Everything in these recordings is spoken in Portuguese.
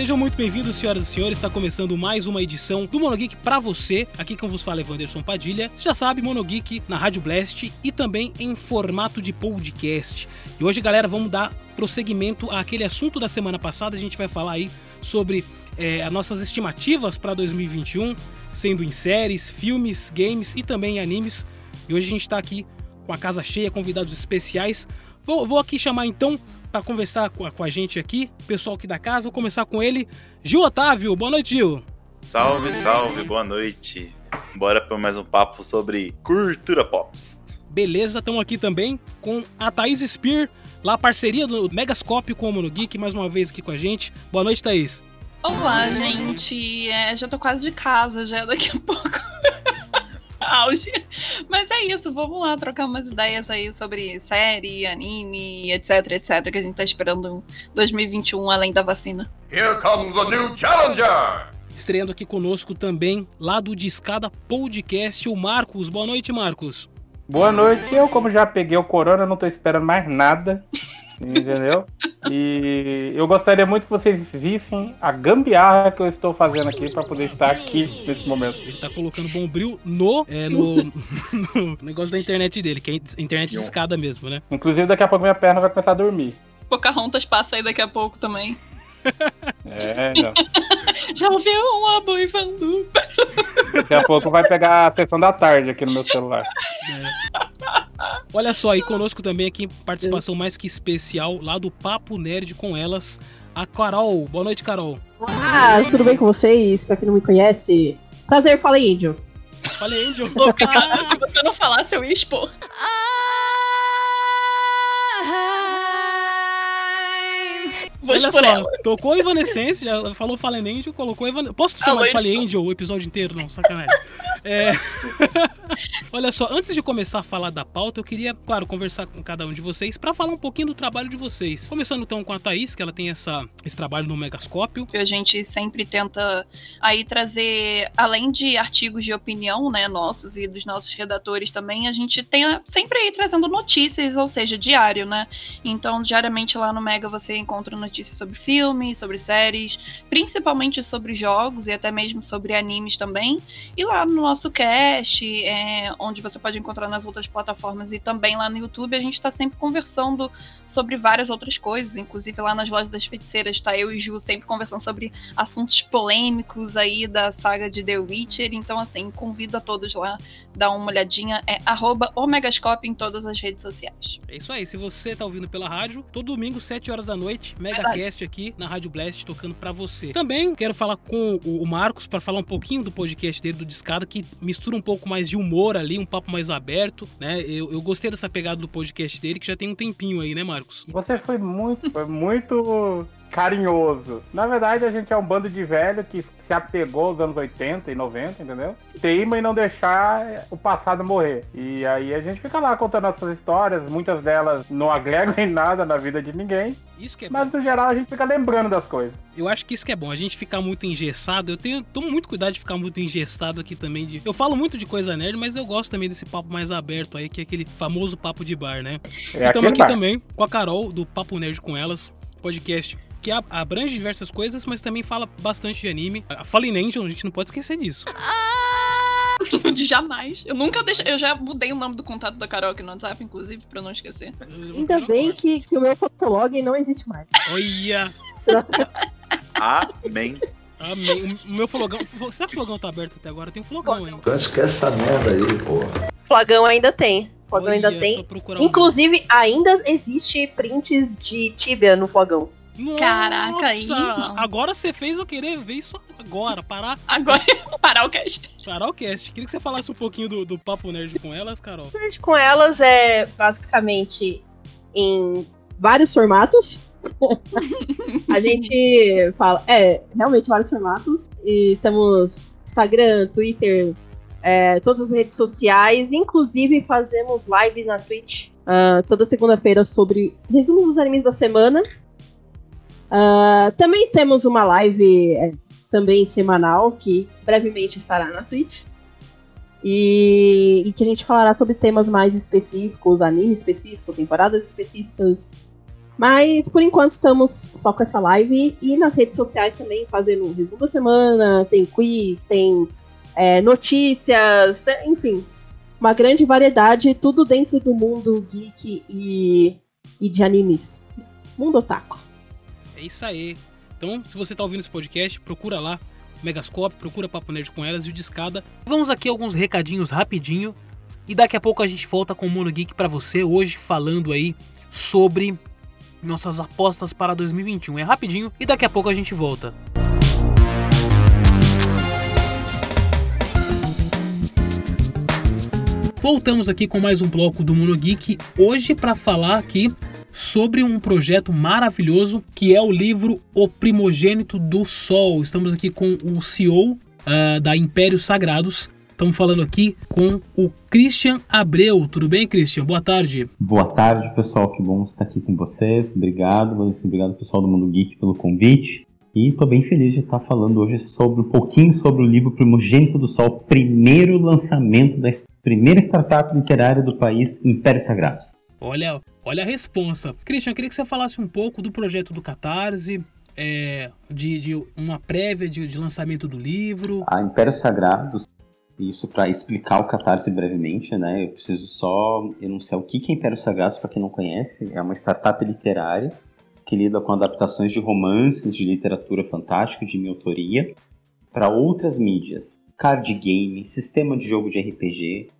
Sejam muito bem-vindos, senhoras e senhores. Está começando mais uma edição do Monogeek para você. Aqui quem vos fala é Wanderson Padilha. Você já sabe, Monogeek na Rádio Blast e também em formato de podcast. E hoje, galera, vamos dar prosseguimento àquele assunto da semana passada. A gente vai falar aí sobre é, as nossas estimativas para 2021, sendo em séries, filmes, games e também em animes. E hoje a gente está aqui com a casa cheia, convidados especiais. Vou, vou aqui chamar então para conversar com a, com a, gente aqui, pessoal aqui da casa. Vou começar com ele, Gil Otávio. Boa noite, Gil. Salve, salve, boa noite. Bora para mais um papo sobre cultura pops. Beleza, estamos aqui também com a Thaís Spear, lá a parceria do Megascópio com o Mono Geek, mais uma vez aqui com a gente. Boa noite, Thaís. Olá, gente. É, já tô quase de casa, já daqui a pouco. auge. Mas é isso, vamos lá trocar umas ideias aí sobre série, anime, etc, etc, que a gente tá esperando 2021 além da vacina. Here comes a new challenger! Estreando aqui conosco também, lá do Discada Podcast, o Marcos. Boa noite, Marcos. Boa noite. Eu, como já peguei o corona, não tô esperando mais nada. Entendeu? E eu gostaria muito que vocês vissem a gambiarra que eu estou fazendo aqui para poder estar aqui nesse momento. Ele tá colocando bombril no, é, no, no, negócio da internet dele, que é internet de escada mesmo, né? Inclusive, daqui a pouco minha perna vai começar a dormir. Pocahontas passa aí daqui a pouco também. É, não. Já ouviu um aboivando? Daqui a pouco vai pegar a sessão da tarde aqui no meu celular. É. Olha só, aí conosco também aqui, participação mais que especial lá do Papo Nerd com elas, a Carol. Boa noite, Carol. Ah, tudo bem com vocês? Pra quem não me conhece, prazer, fala Angel. Fala Angel. se você não falasse, eu ia expor. Olha só, ela. tocou Evanescence, já falou Fallen Angel, colocou Evanescence. Posso chamar de Fallen Angel o episódio inteiro? Não, sacanagem. É... Olha só, antes de começar a falar da pauta, eu queria, claro, conversar com cada um de vocês para falar um pouquinho do trabalho de vocês. Começando então com a Thaís, que ela tem essa, esse trabalho no Megascópio. A gente sempre tenta aí trazer, além de artigos de opinião, né, nossos e dos nossos redatores também, a gente tem sempre aí trazendo notícias, ou seja, diário, né? Então, diariamente lá no Mega você encontra notícias sobre filmes, sobre séries, principalmente sobre jogos e até mesmo sobre animes também. E lá no nosso cast, é, onde você pode encontrar nas outras plataformas e também lá no YouTube, a gente está sempre conversando sobre várias outras coisas, inclusive lá nas lojas das feiticeiras, tá eu e Ju sempre conversando sobre assuntos polêmicos aí da saga de The Witcher, então assim, convido a todos lá, dar uma olhadinha, é arroba Omegascope em todas as redes sociais. É isso aí, se você tá ouvindo pela rádio, todo domingo, 7 horas da noite, Megacast aqui na Rádio Blast, tocando para você. Também quero falar com o Marcos para falar um pouquinho do podcast dele, do Discada, que mistura um pouco mais de humor ali, um papo mais aberto, né? Eu, eu gostei dessa pegada do podcast dele, que já tem um tempinho aí, né, Marcos? Você foi muito, foi muito carinhoso. Na verdade, a gente é um bando de velho que se apegou aos anos 80 e 90, entendeu? Teima e não deixar o passado morrer. E aí a gente fica lá contando essas histórias, muitas delas não agregam em nada na vida de ninguém. Isso que é Mas bom. no geral a gente fica lembrando das coisas. Eu acho que isso que é bom, a gente ficar muito engessado. Eu tenho tomo muito cuidado de ficar muito engessado aqui também. De... Eu falo muito de coisa nerd, mas eu gosto também desse papo mais aberto aí, que é aquele famoso papo de bar, né? É Estamos aqui bar. também com a Carol, do Papo Nerd com Elas, podcast que abrange diversas coisas, mas também fala bastante de anime. A Fallen Angel, a gente não pode esquecer disso. Jamais. Eu nunca deixei. Eu já mudei o nome do contato da Carol aqui no WhatsApp, inclusive, pra não esquecer. Ainda bem que, que o meu fotolog não existe mais. Olha! Amém. Amém. O meu flogão. Será que o flogão tá aberto até agora? Tem um flogão, hein? Eu acho que essa merda aí, porra. Flogão ainda tem. Flogão ainda tem. Inclusive, um... ainda existe prints de Tibia no flogão. Nossa, Caraca, aí. Agora você fez eu querer ver isso agora. Parar. Agora, parar o cast. Parar o cast. Queria que você falasse um pouquinho do, do Papo Nerd com elas, Carol. Nerd com elas é basicamente em vários formatos. a gente fala, é, realmente vários formatos. E temos Instagram, Twitter, é, todas as redes sociais. Inclusive fazemos live na Twitch uh, toda segunda-feira sobre resumos dos animes da semana. Uh, também temos uma live é, também semanal, que brevemente estará na Twitch. E, e, que a gente falará sobre temas mais específicos, anime específico, temporadas específicas. Mas por enquanto estamos só com essa live e nas redes sociais também fazendo um resumo da semana, tem quiz, tem é, notícias, né, enfim, uma grande variedade, tudo dentro do mundo geek e, e de animes. Mundo otaku. É isso aí. Então, se você tá ouvindo esse podcast, procura lá Megascope, procura Papo Nerd com elas e o Discada. Vamos aqui alguns recadinhos rapidinho e daqui a pouco a gente volta com o Mono Geek para você hoje falando aí sobre nossas apostas para 2021. É rapidinho e daqui a pouco a gente volta. Voltamos aqui com mais um bloco do Mono Geek hoje para falar aqui sobre um projeto maravilhoso que é o livro O Primogênito do Sol. Estamos aqui com o CEO uh, ah, da Impérios Sagrados. Estamos falando aqui com o Christian Abreu. Tudo bem, Christian? Boa tarde. Boa tarde, pessoal. Que bom estar aqui com vocês. Obrigado. Obrigado, pessoal do Mundo Geek, pelo convite. E estou bem feliz de estar falando hoje sobre um pouquinho sobre o livro Primogênito do Sol, primeiro lançamento da primeira startup literária do país, Impérios Sagrados. Olha, olha a responsa. Christian, queria que você falasse um pouco do projeto do Catarse, é, de, de, uma prévia de, de, lançamento do livro. A Impérios Sagrados, isso para explicar o Catarse brevemente, né? Eu preciso só enunciar o que é Impérios Sagrados para quem não conhece. É uma startup literária que lida com adaptações de romances de literatura fantástica de minha autoria para outras mídias, card game, sistema de jogo de RPG.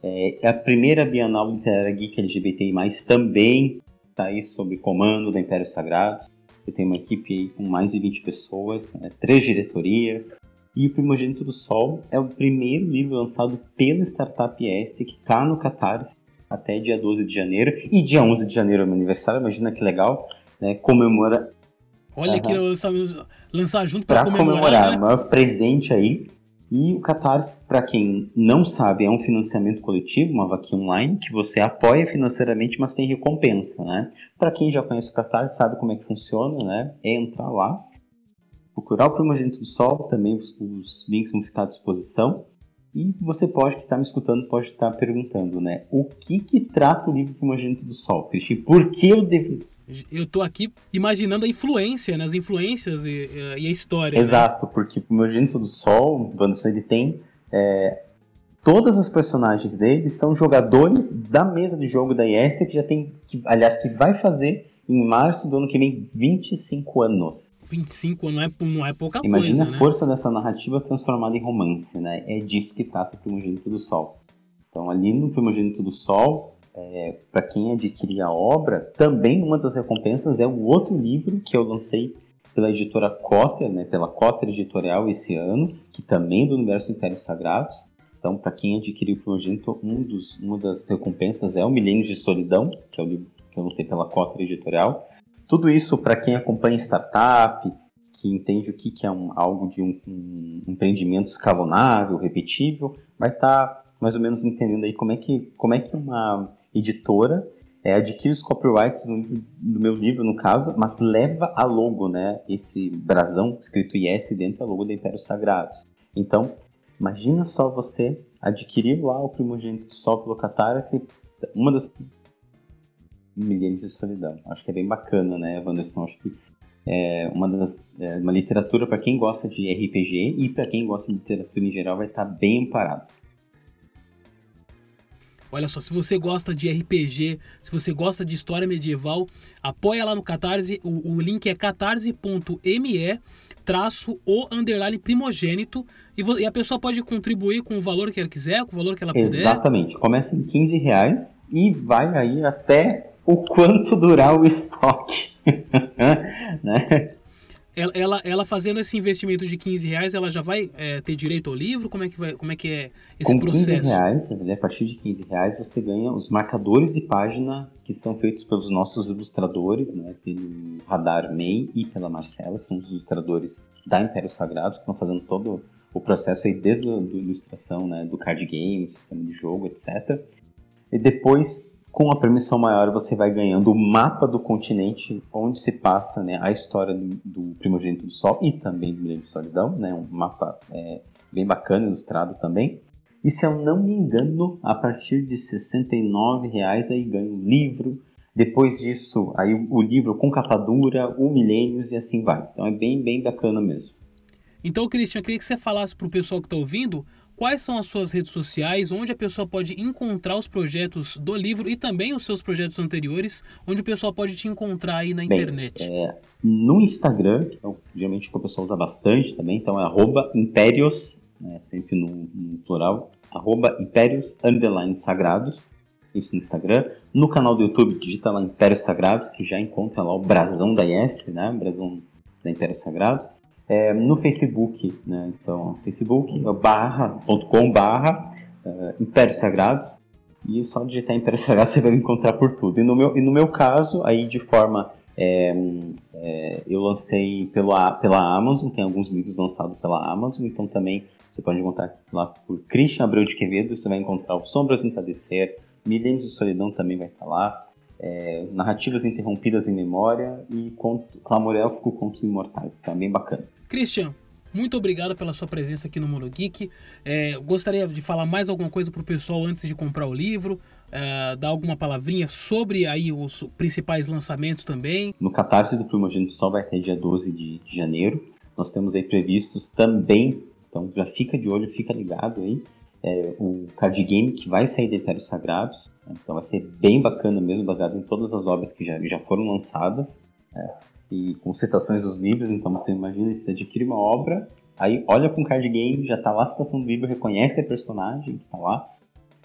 É, é a primeira Bienal Literária Geek LGBTI+, também está aí sob comando da Império Sagrados. Eu tenho uma equipe aí com mais de 20 pessoas, né, três diretorias. E o Primogênito do Sol é o primeiro livro lançado pela Startup S, que está no Catarse até dia 12 de janeiro. E dia 11 de janeiro é meu aniversário, imagina que legal né, comemora. Olha uhum. que lançar, lançar junto para comemorar. comemorar né? o maior presente aí. E o Catarse, para quem não sabe, é um financiamento coletivo, uma vaquinha online, que você apoia financeiramente, mas tem recompensa, né? Para quem já conhece o Catarse, sabe como é que funciona, né? É entrar lá, procurar o Primogênito do Sol, também os, os links vão ficar à disposição. E você pode, que está me escutando, pode estar perguntando, né? O que que trata o livro Primogênito do Sol, Cristian? Por que eu devo eu tô aqui imaginando a influência, né? As influências e, e a história. Né? Exato, né? porque o meu Gênito do Sol, o Wanderson, ele tem. É, todas as personagens dele são jogadores da mesa de jogo da IS, que já tem. Que, aliás, que vai fazer em março do ano que vem 25 anos. 25 não é, não é pouca Imagina coisa. Imagina a né? força dessa narrativa transformada em romance, né? É disso que trata o Primogênito do Sol. Então, ali no Primogênito do Sol, é, para quem adquirir a obra, também uma das recompensas é o outro livro que eu lancei pela editora Cotter, né, pela Cotter Editorial esse ano, que também é do Universo Impérios Sagrados. Então, para quem adquiriu o Primogênito, um dos, uma das recompensas é o Milênios de Solidão, que é o livro que eu lancei pela Cotter Editorial. Tudo isso para quem acompanha startup, que entende o que, que é um, algo de um, um empreendimento escalonável, repetível, vai estar tá mais ou menos entendendo aí como é que, como é que uma editora, é, adquire os copyrights do, do, meu livro, no caso, mas leva a logo, né? Esse brasão escrito IS dentro da logo da Império Sagrados. Então, imagina só você adquirir lá o primogênito do Sol pelo Catarse, uma das milhares de solidão. Acho que é bem bacana, né, Wanderson? Acho que é uma das é uma literatura para quem gosta de RPG e para quem gosta de literatura em geral vai estar bem amparado. Olha só, se você gosta de RPG, se você gosta de história medieval, apoia lá no Catarse. O, o link é catarse.me traço o underline primogênito e, e, a pessoa pode contribuir com o valor que ela quiser, com o valor que ela puder. Exatamente. Começa em 15 reais e vai aí até o quanto durar o estoque. né? Ela, ela, ela, fazendo esse investimento de 15 reais, ela já vai é, ter direito ao livro? Como é que, vai, como é, que é esse Com processo? 15 reais, a partir de 15 reais, você ganha os marcadores de página que são feitos pelos nossos ilustradores, né, pelo Radar May e pela Marcela, que são os ilustradores da Império Sagrado, que estão fazendo todo o processo aí desde a ilustração, né, do card game, sistema de jogo, etc. E depois com a permissão maior, você vai ganhando o mapa do continente onde se passa né, a história do, Primogênito do Sol e também do Milênio de Solidão, né, um mapa é, bem bacana, ilustrado também. E se eu não me engano, a partir de R$ 69,00 aí ganha um livro, Depois disso, aí o, o livro com capa dura, o Milênios e assim vai. Então é bem, bem bacana mesmo. Então, Christian, eu queria que você falasse para o pessoal que está ouvindo quais são as suas redes sociais, onde a pessoa pode encontrar os projetos do livro e também os seus projetos anteriores, onde o pessoal pode te encontrar aí na Bem, internet. É, no Instagram, que é, geralmente que o pessoal usa bastante também, então é arroba impérios, né, sempre no, no plural, arroba impérios underline sagrados, isso no Instagram. No canal do YouTube, digita lá Impérios Sagrados, que já encontra lá o brasão da IS, né, brasão da Impérios Sagrados. É, no Facebook, né? Então, Facebook é barra.com barra uh, Impérios Sagrados. E só digitar Impérios Sagrados você vai me encontrar por tudo. E no meu, e no meu caso, aí de forma. É, é, eu lancei pelo, pela Amazon, tem alguns livros lançados pela Amazon, então também você pode encontrar lá por Christian Abreu de Quevedo, você vai encontrar o Sombras no Entardecer, Milênios de Solidão também vai estar lá é, narrativas interrompidas em memória e conto, clamor élfico contos imortais, que é bem bacana. Christian, muito obrigado pela sua presença aqui no Mundo Geek. É, gostaria de falar mais alguma coisa para o pessoal antes de comprar o livro, é, dar alguma palavrinha sobre aí os principais lançamentos também. No Catarse do Primogênito Sol vai até dia 12 de, de janeiro. Nós temos aí previstos também, então já fica de olho, fica ligado aí, é, o card game que vai sair de Etéreos Sagrados. Então vai ser bem bacana mesmo, baseado em todas as obras que já, já foram lançadas. É, e com citações dos livros, então você imagina, você adquire uma obra, aí olha para um card game, já está lá a citação do livro, reconhece a personagem que está lá.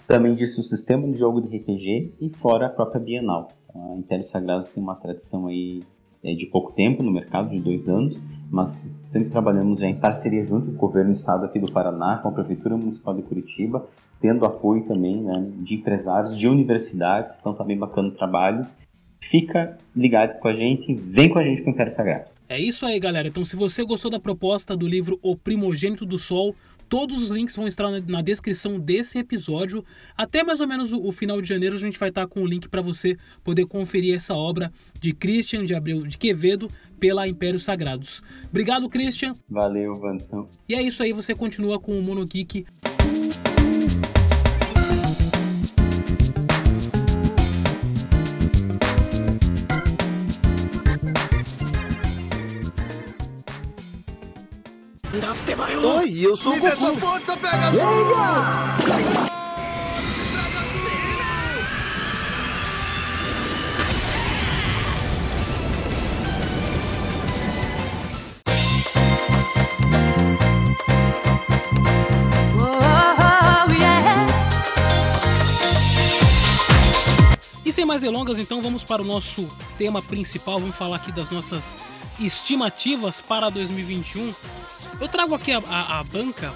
Também disse o sistema de jogo de RPG e fora a própria Bienal. A Império Sagrados tem uma tradição aí é, de pouco tempo no mercado, de dois anos, mas sempre trabalhamos já em parceria junto com o governo do estado aqui do Paraná, com a Prefeitura Municipal de Curitiba, tendo apoio também né, de empresários, de universidades, então tá bem bacana o trabalho. Fica ligado com a gente, vem com a gente com o Império Sagrado. É isso aí, galera. Então, se você gostou da proposta do livro O Primogênito do Sol, Todos os links vão estar na, descrição desse episódio. Até mais ou menos o, final de janeiro a gente vai estar com o link para você poder conferir essa obra de Christian de Abreu de Quevedo pela Impérios Sagrados. Obrigado, Christian. Valeu, Vansão. E é isso aí, você continua com o Monogeek. Oi, eu sou o Goku. Essa força, pega E sem mais delongas, então vamos para o nosso tema principal. Vamos falar aqui das nossas estimativas para 2021. Eu trago aqui a, a, a banca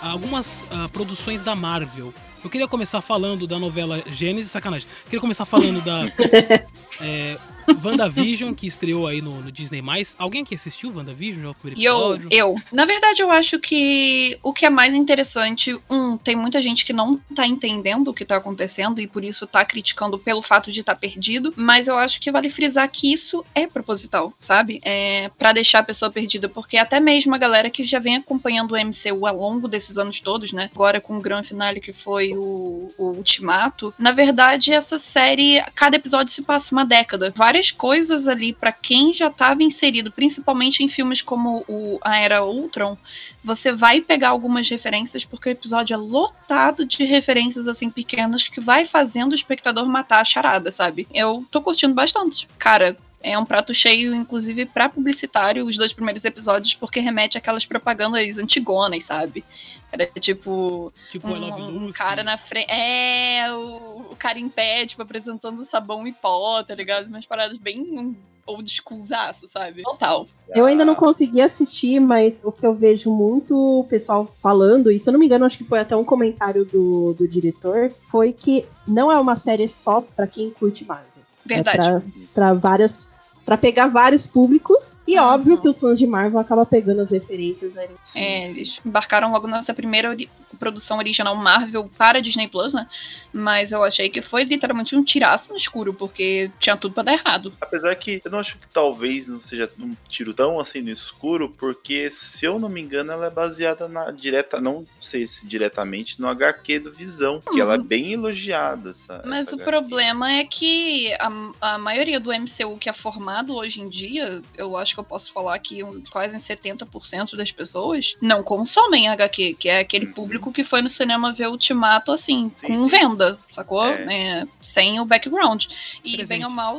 algumas uh, produções da Marvel. Eu queria começar falando da novela Gênesis, sacanagem. Eu queria começar falando da é, WandaVision, que estreou aí no, no Disney+. Alguém que assistiu WandaVision? Já o primeiro episódio? Eu, eu. Na verdade, eu acho que o que é mais interessante, um, tem muita gente que não tá entendendo o que tá acontecendo e por isso tá criticando pelo fato de estar tá perdido, mas eu acho que vale frisar que isso é proposital, sabe? É para deixar a pessoa perdida, porque até mesmo a galera que já vem acompanhando o MCU ao longo desses anos todos, né? Agora com o grande finale que foi o, o Ultimato, na verdade, essa série, cada episódio se passa uma década. Várias coisas ali para quem já estava inserido, principalmente em filmes como o A Era Ultron, você vai pegar algumas referências porque o episódio é lotado de referências assim pequenas que vai fazendo o espectador matar a charada, sabe? Eu tô curtindo bastante. Cara, é um prato cheio, inclusive, para publicitário, os dois primeiros episódios, porque remete àquelas propagandas antigonas, sabe? Era tipo. Tipo, um, um cara na frente. É, o, o, cara em pé, tipo, apresentando sabão e pó, tá ligado? Umas paradas bem old schoolzaço, sabe? Total. Eu ainda não consegui assistir, mas o que eu vejo muito o pessoal falando, e se eu não me engano, acho que foi até um comentário do, do diretor, foi que não é uma série só para quem curte Marvel. Verdade. É pra, pra várias Pra pegar vários públicos. E Uhum. óbvio que os fãs de Marvel acabam pegando as referências ali. É, eles embarcaram logo nessa primeira ori- produção original Marvel para Disney Plus, né? Mas eu achei que foi literalmente um tiraço no escuro, porque tinha tudo pra dar errado. Apesar que eu não acho que talvez não seja um tiro tão assim no escuro, porque se eu não me engano, ela é baseada na direta, não sei se diretamente, no HQ do Visão, que ela é bem elogiada. Essa, Uhum. Mas essa o HQ. problema é que a, a maioria do MCU que é formado hoje em dia, eu acho que eu posso falar que um- quase uns 70% das pessoas não consomem HQ, que é aquele público que foi no cinema ver Ultimato, assim, Sim, com sim. venda, sacou? É. É, sem o background. E Presente. bem ou mal.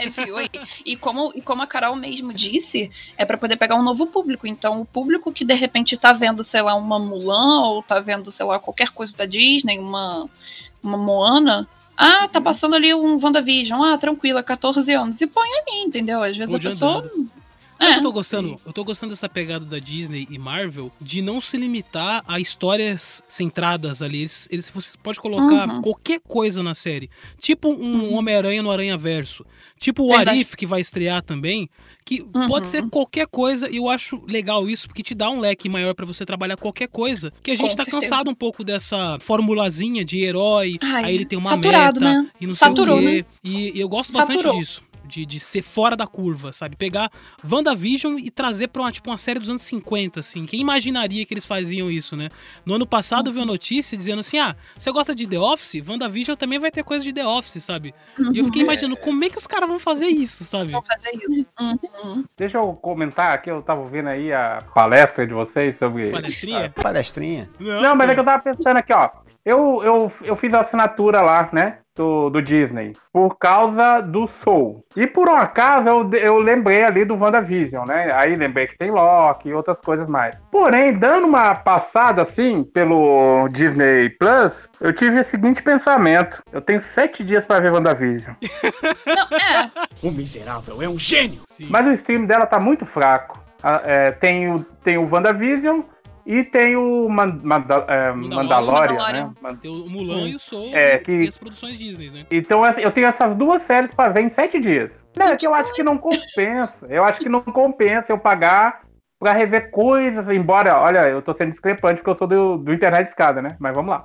é, viu aí? E como, e como a Carol mesmo disse, é pra poder pegar um novo público. Então, o público que de repente tá vendo, sei lá, uma Mulan, ou tá vendo, sei lá, qualquer coisa da Disney, uma, uma Moana. Ah, tá passando ali um WandaVision. Ah, tranquila, 14 anos. E põe ali, entendeu? Às vezes Onde a pessoa. andando. Sabe É. eu tô gostando? Eu tô gostando dessa pegada da Disney e Marvel de não se limitar a histórias centradas ali. Eles, eles- você pode colocar Uhum. qualquer coisa na série. Tipo um Homem-Aranha no Aranha Verso. Tipo o Verdade. Arif, que vai estrear também. Que Uhum. pode ser qualquer coisa. E eu acho legal isso, porque te dá um leque maior pra você trabalhar qualquer coisa. Que a gente Com tá certeza. cansado um pouco dessa formulazinha de herói. Ai, aí ele tem uma saturado, meta né? e não Saturou, sei o quê. E, e eu gosto bastante Saturou. disso. De, de ser fora da curva, sabe? Pegar WandaVision e trazer pra uma, tipo, uma série dos anos 50, assim. Quem imaginaria que eles faziam isso, né? No ano passado eu vi uma notícia dizendo assim: ah, você gosta de The Office? WandaVision também vai ter coisa de The Office, sabe? E eu fiquei imaginando como é que os caras vão fazer isso, sabe? Vão fazer isso. Uhum. Deixa eu comentar aqui, eu tava ouvindo aí a palestra de vocês sobre. Palestrinha? Palestrinha. Não, mas é que eu tava pensando aqui, ó. Eu, eu, eu fiz a assinatura lá, né? Do, do Disney. Por causa do Soul. E por um acaso eu, eu lembrei ali do WandaVision, né? Aí lembrei que tem Loki e outras coisas mais. Porém, dando uma passada assim pelo Disney Plus, eu tive o seguinte pensamento: eu tenho sete dias pra ver WandaVision. Não, é. O miserável é um gênio. Sim. Mas o stream dela tá muito fraco. Ah, é, tem, o, tem o WandaVision e tem o Man- Manda- é, Mandalorian, Mandalorian. né? Tem o Mulan e o Soul É, e- que- e as produções Disney, né? Então assim, eu tenho essas duas séries pra ver em sete dias. Não, é que eu acho que não compensa. Eu acho que não compensa eu pagar pra rever coisas, embora, olha, eu tô sendo discrepante porque eu sou do, do internet escada, né? Mas vamos lá.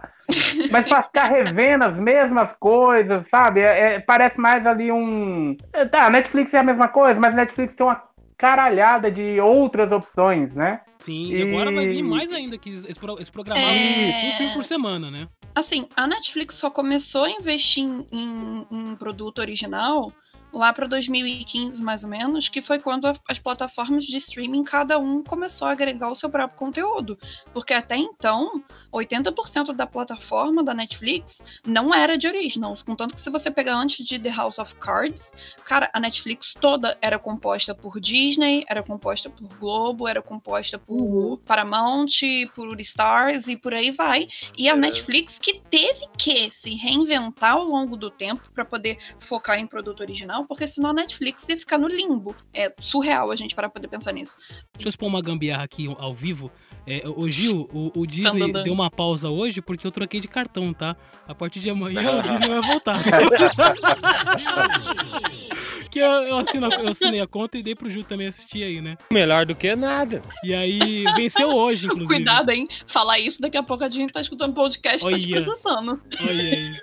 Mas pra ficar revendo as mesmas coisas, sabe? É- é- parece mais ali um. Tá, Netflix é a mesma coisa, mas Netflix tem uma caralhada de outras opções, né? Sim, e agora vai vir mais ainda, que eles, eles programaram É. um filme por semana, né? Assim, a Netflix só começou a investir em, em, em produto original lá para 2015, mais ou menos, que foi quando as plataformas de streaming, cada um começou a agregar o seu próprio conteúdo. Porque até então, 80% da plataforma da Netflix não era de originals. Contanto que se você pegar antes de The House of Cards, cara, a Netflix toda era composta por Disney, era composta por Globo, era composta por Paramount, por Stars e por aí vai. E a Netflix que teve que se reinventar ao longo do tempo para poder focar em produto original, porque senão a Netflix ia ficar no limbo. É surreal a gente para poder pensar nisso. Deixa eu expor uma gambiarra aqui ao vivo. É, o Gil, o, o Disney Tandandã. deu uma pausa hoje porque eu troquei de cartão, tá? A partir de amanhã o Disney vai voltar. que eu, eu, assino a- eu assinei a conta e dei pro Gil também assistir aí, né? Melhor do que nada. E aí venceu hoje, inclusive. Cuidado, hein? Falar isso, daqui a pouco a gente tá escutando podcast e tá te processando. Olha aí.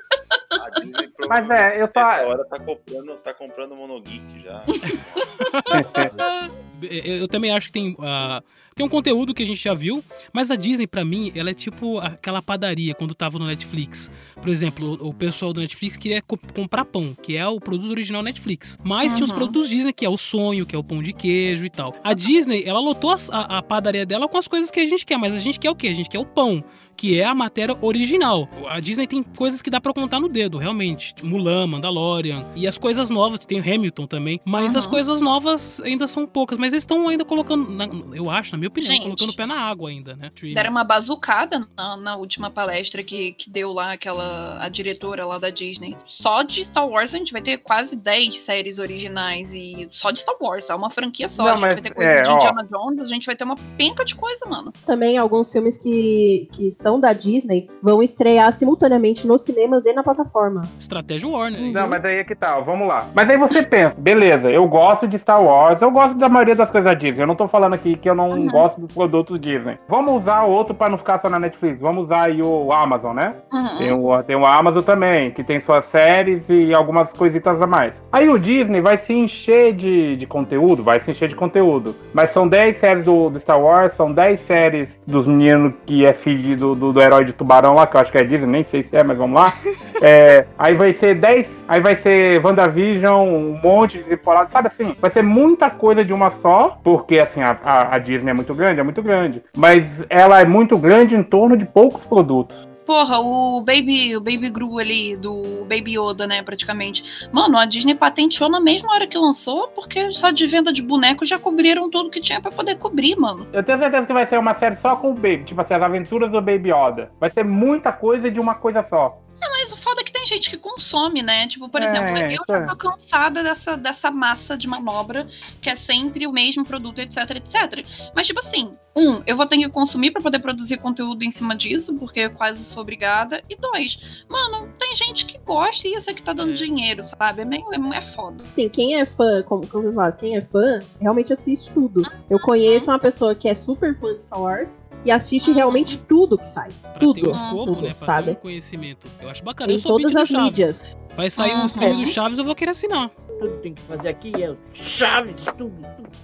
A Disney Mas é, eu só- Essa hora tá comprando, tá comprando Monogeek já. Eu, também acho que tem, ah, tem um conteúdo que a gente já viu, mas a Disney, pra mim, ela é tipo aquela padaria quando tava no Netflix. Por exemplo, o, o pessoal do Netflix queria co- comprar pão, que é o produto original Netflix. Mas tinha os Uhum. produtos Disney, que é o sonho, que é o pão de queijo e tal. A Disney, ela lotou a, a padaria dela com as coisas que a gente quer, mas a gente quer o quê? A gente quer o pão, que é a matéria original. A Disney tem coisas que dá pra contar no dedo, realmente. Mulan, Mandalorian. E as coisas novas, tem o Hamilton também. Mas as Uhum. coisas novas ainda são poucas. Mas eles estão ainda colocando, na- eu acho, na minha opinião, Gente. colocando o pé na água ainda, né? Deram uma bazucada na, na última palestra que, que deu lá aquela a diretora lá da Disney. Só de Star Wars a gente vai ter quase 10 séries originais e só de Star Wars, é uma franquia só. Não, a gente mas, vai ter coisa é, de ó. Indiana Jones, a gente vai ter uma penca de coisa, mano. Também alguns filmes que, que são da Disney vão estrear simultaneamente nos cinemas e na plataforma. Estratégia Warner. hein? Não, mas aí é que tal, vamos lá. Mas aí você pensa, beleza, eu gosto de Star Wars, eu gosto da maioria das coisas da Disney. Eu não tô falando aqui que eu não Uhum. gosto dos produtos Disney. Vamos usar outro pra não ficar só na Netflix. Vamos usar aí o Amazon, né? Uhum. Tem o, tem o Amazon também, que tem suas séries e algumas coisitas a mais. Aí o Disney vai se encher de, de conteúdo, vai se encher de conteúdo. Mas são 10 séries do, do Star Wars, são 10 séries dos meninos que é filho do, do, do herói de tubarão lá, que eu acho que é Disney, nem sei se é, mas vamos lá. É, aí vai ser 10, aí vai ser WandaVision, um monte de temporada, sabe assim? Vai ser muita coisa de uma só, porque assim, a, a, a Disney é muito grande, é muito grande. Mas ela é muito grande em torno de poucos produtos. Porra, o Baby, o Baby Gru ali, do Baby Yoda, né, praticamente. Mano, a Disney patenteou na mesma hora que lançou, porque só de venda de boneco já cobriram tudo que tinha pra poder cobrir, mano. Eu tenho certeza que vai ser uma série só com o Baby, tipo assim, as aventuras do Baby Yoda. Vai ser muita coisa de uma coisa só. Mas o foda é gente que consome, né? Tipo, por É, exemplo, eu já é. tô cansada dessa, dessa massa de manobra, que é sempre o mesmo produto, etc, etc. Mas, tipo assim, um, eu vou ter que consumir pra poder produzir conteúdo em cima disso, porque eu quase sou obrigada. E dois, mano, tem gente que gosta e isso é que tá dando É. dinheiro, sabe? É meio é, é foda. Assim, quem é fã, como, como vocês falam, quem é fã, realmente assiste tudo. Eu conheço uma pessoa que é super fã de Star Wars e assiste realmente tudo que sai. Pra ter Tudo. o escopo, tudo, né? Pra ter sabe? um conhecimento. Eu acho bacana. eu Em sou beat todas as mídias. Vai sair um Uhum. stream do Chaves, eu vou querer assinar. Tudo que tem que fazer aqui é Chaves, tudo,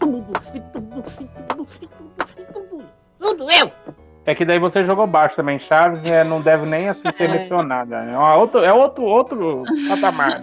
tudo, tudo, tudo, tudo, tudo, tudo, tudo eu. É que daí você jogou baixo também. Chaves é, não deve nem assim ser mencionada. É, uma outro, é outro, outro patamar.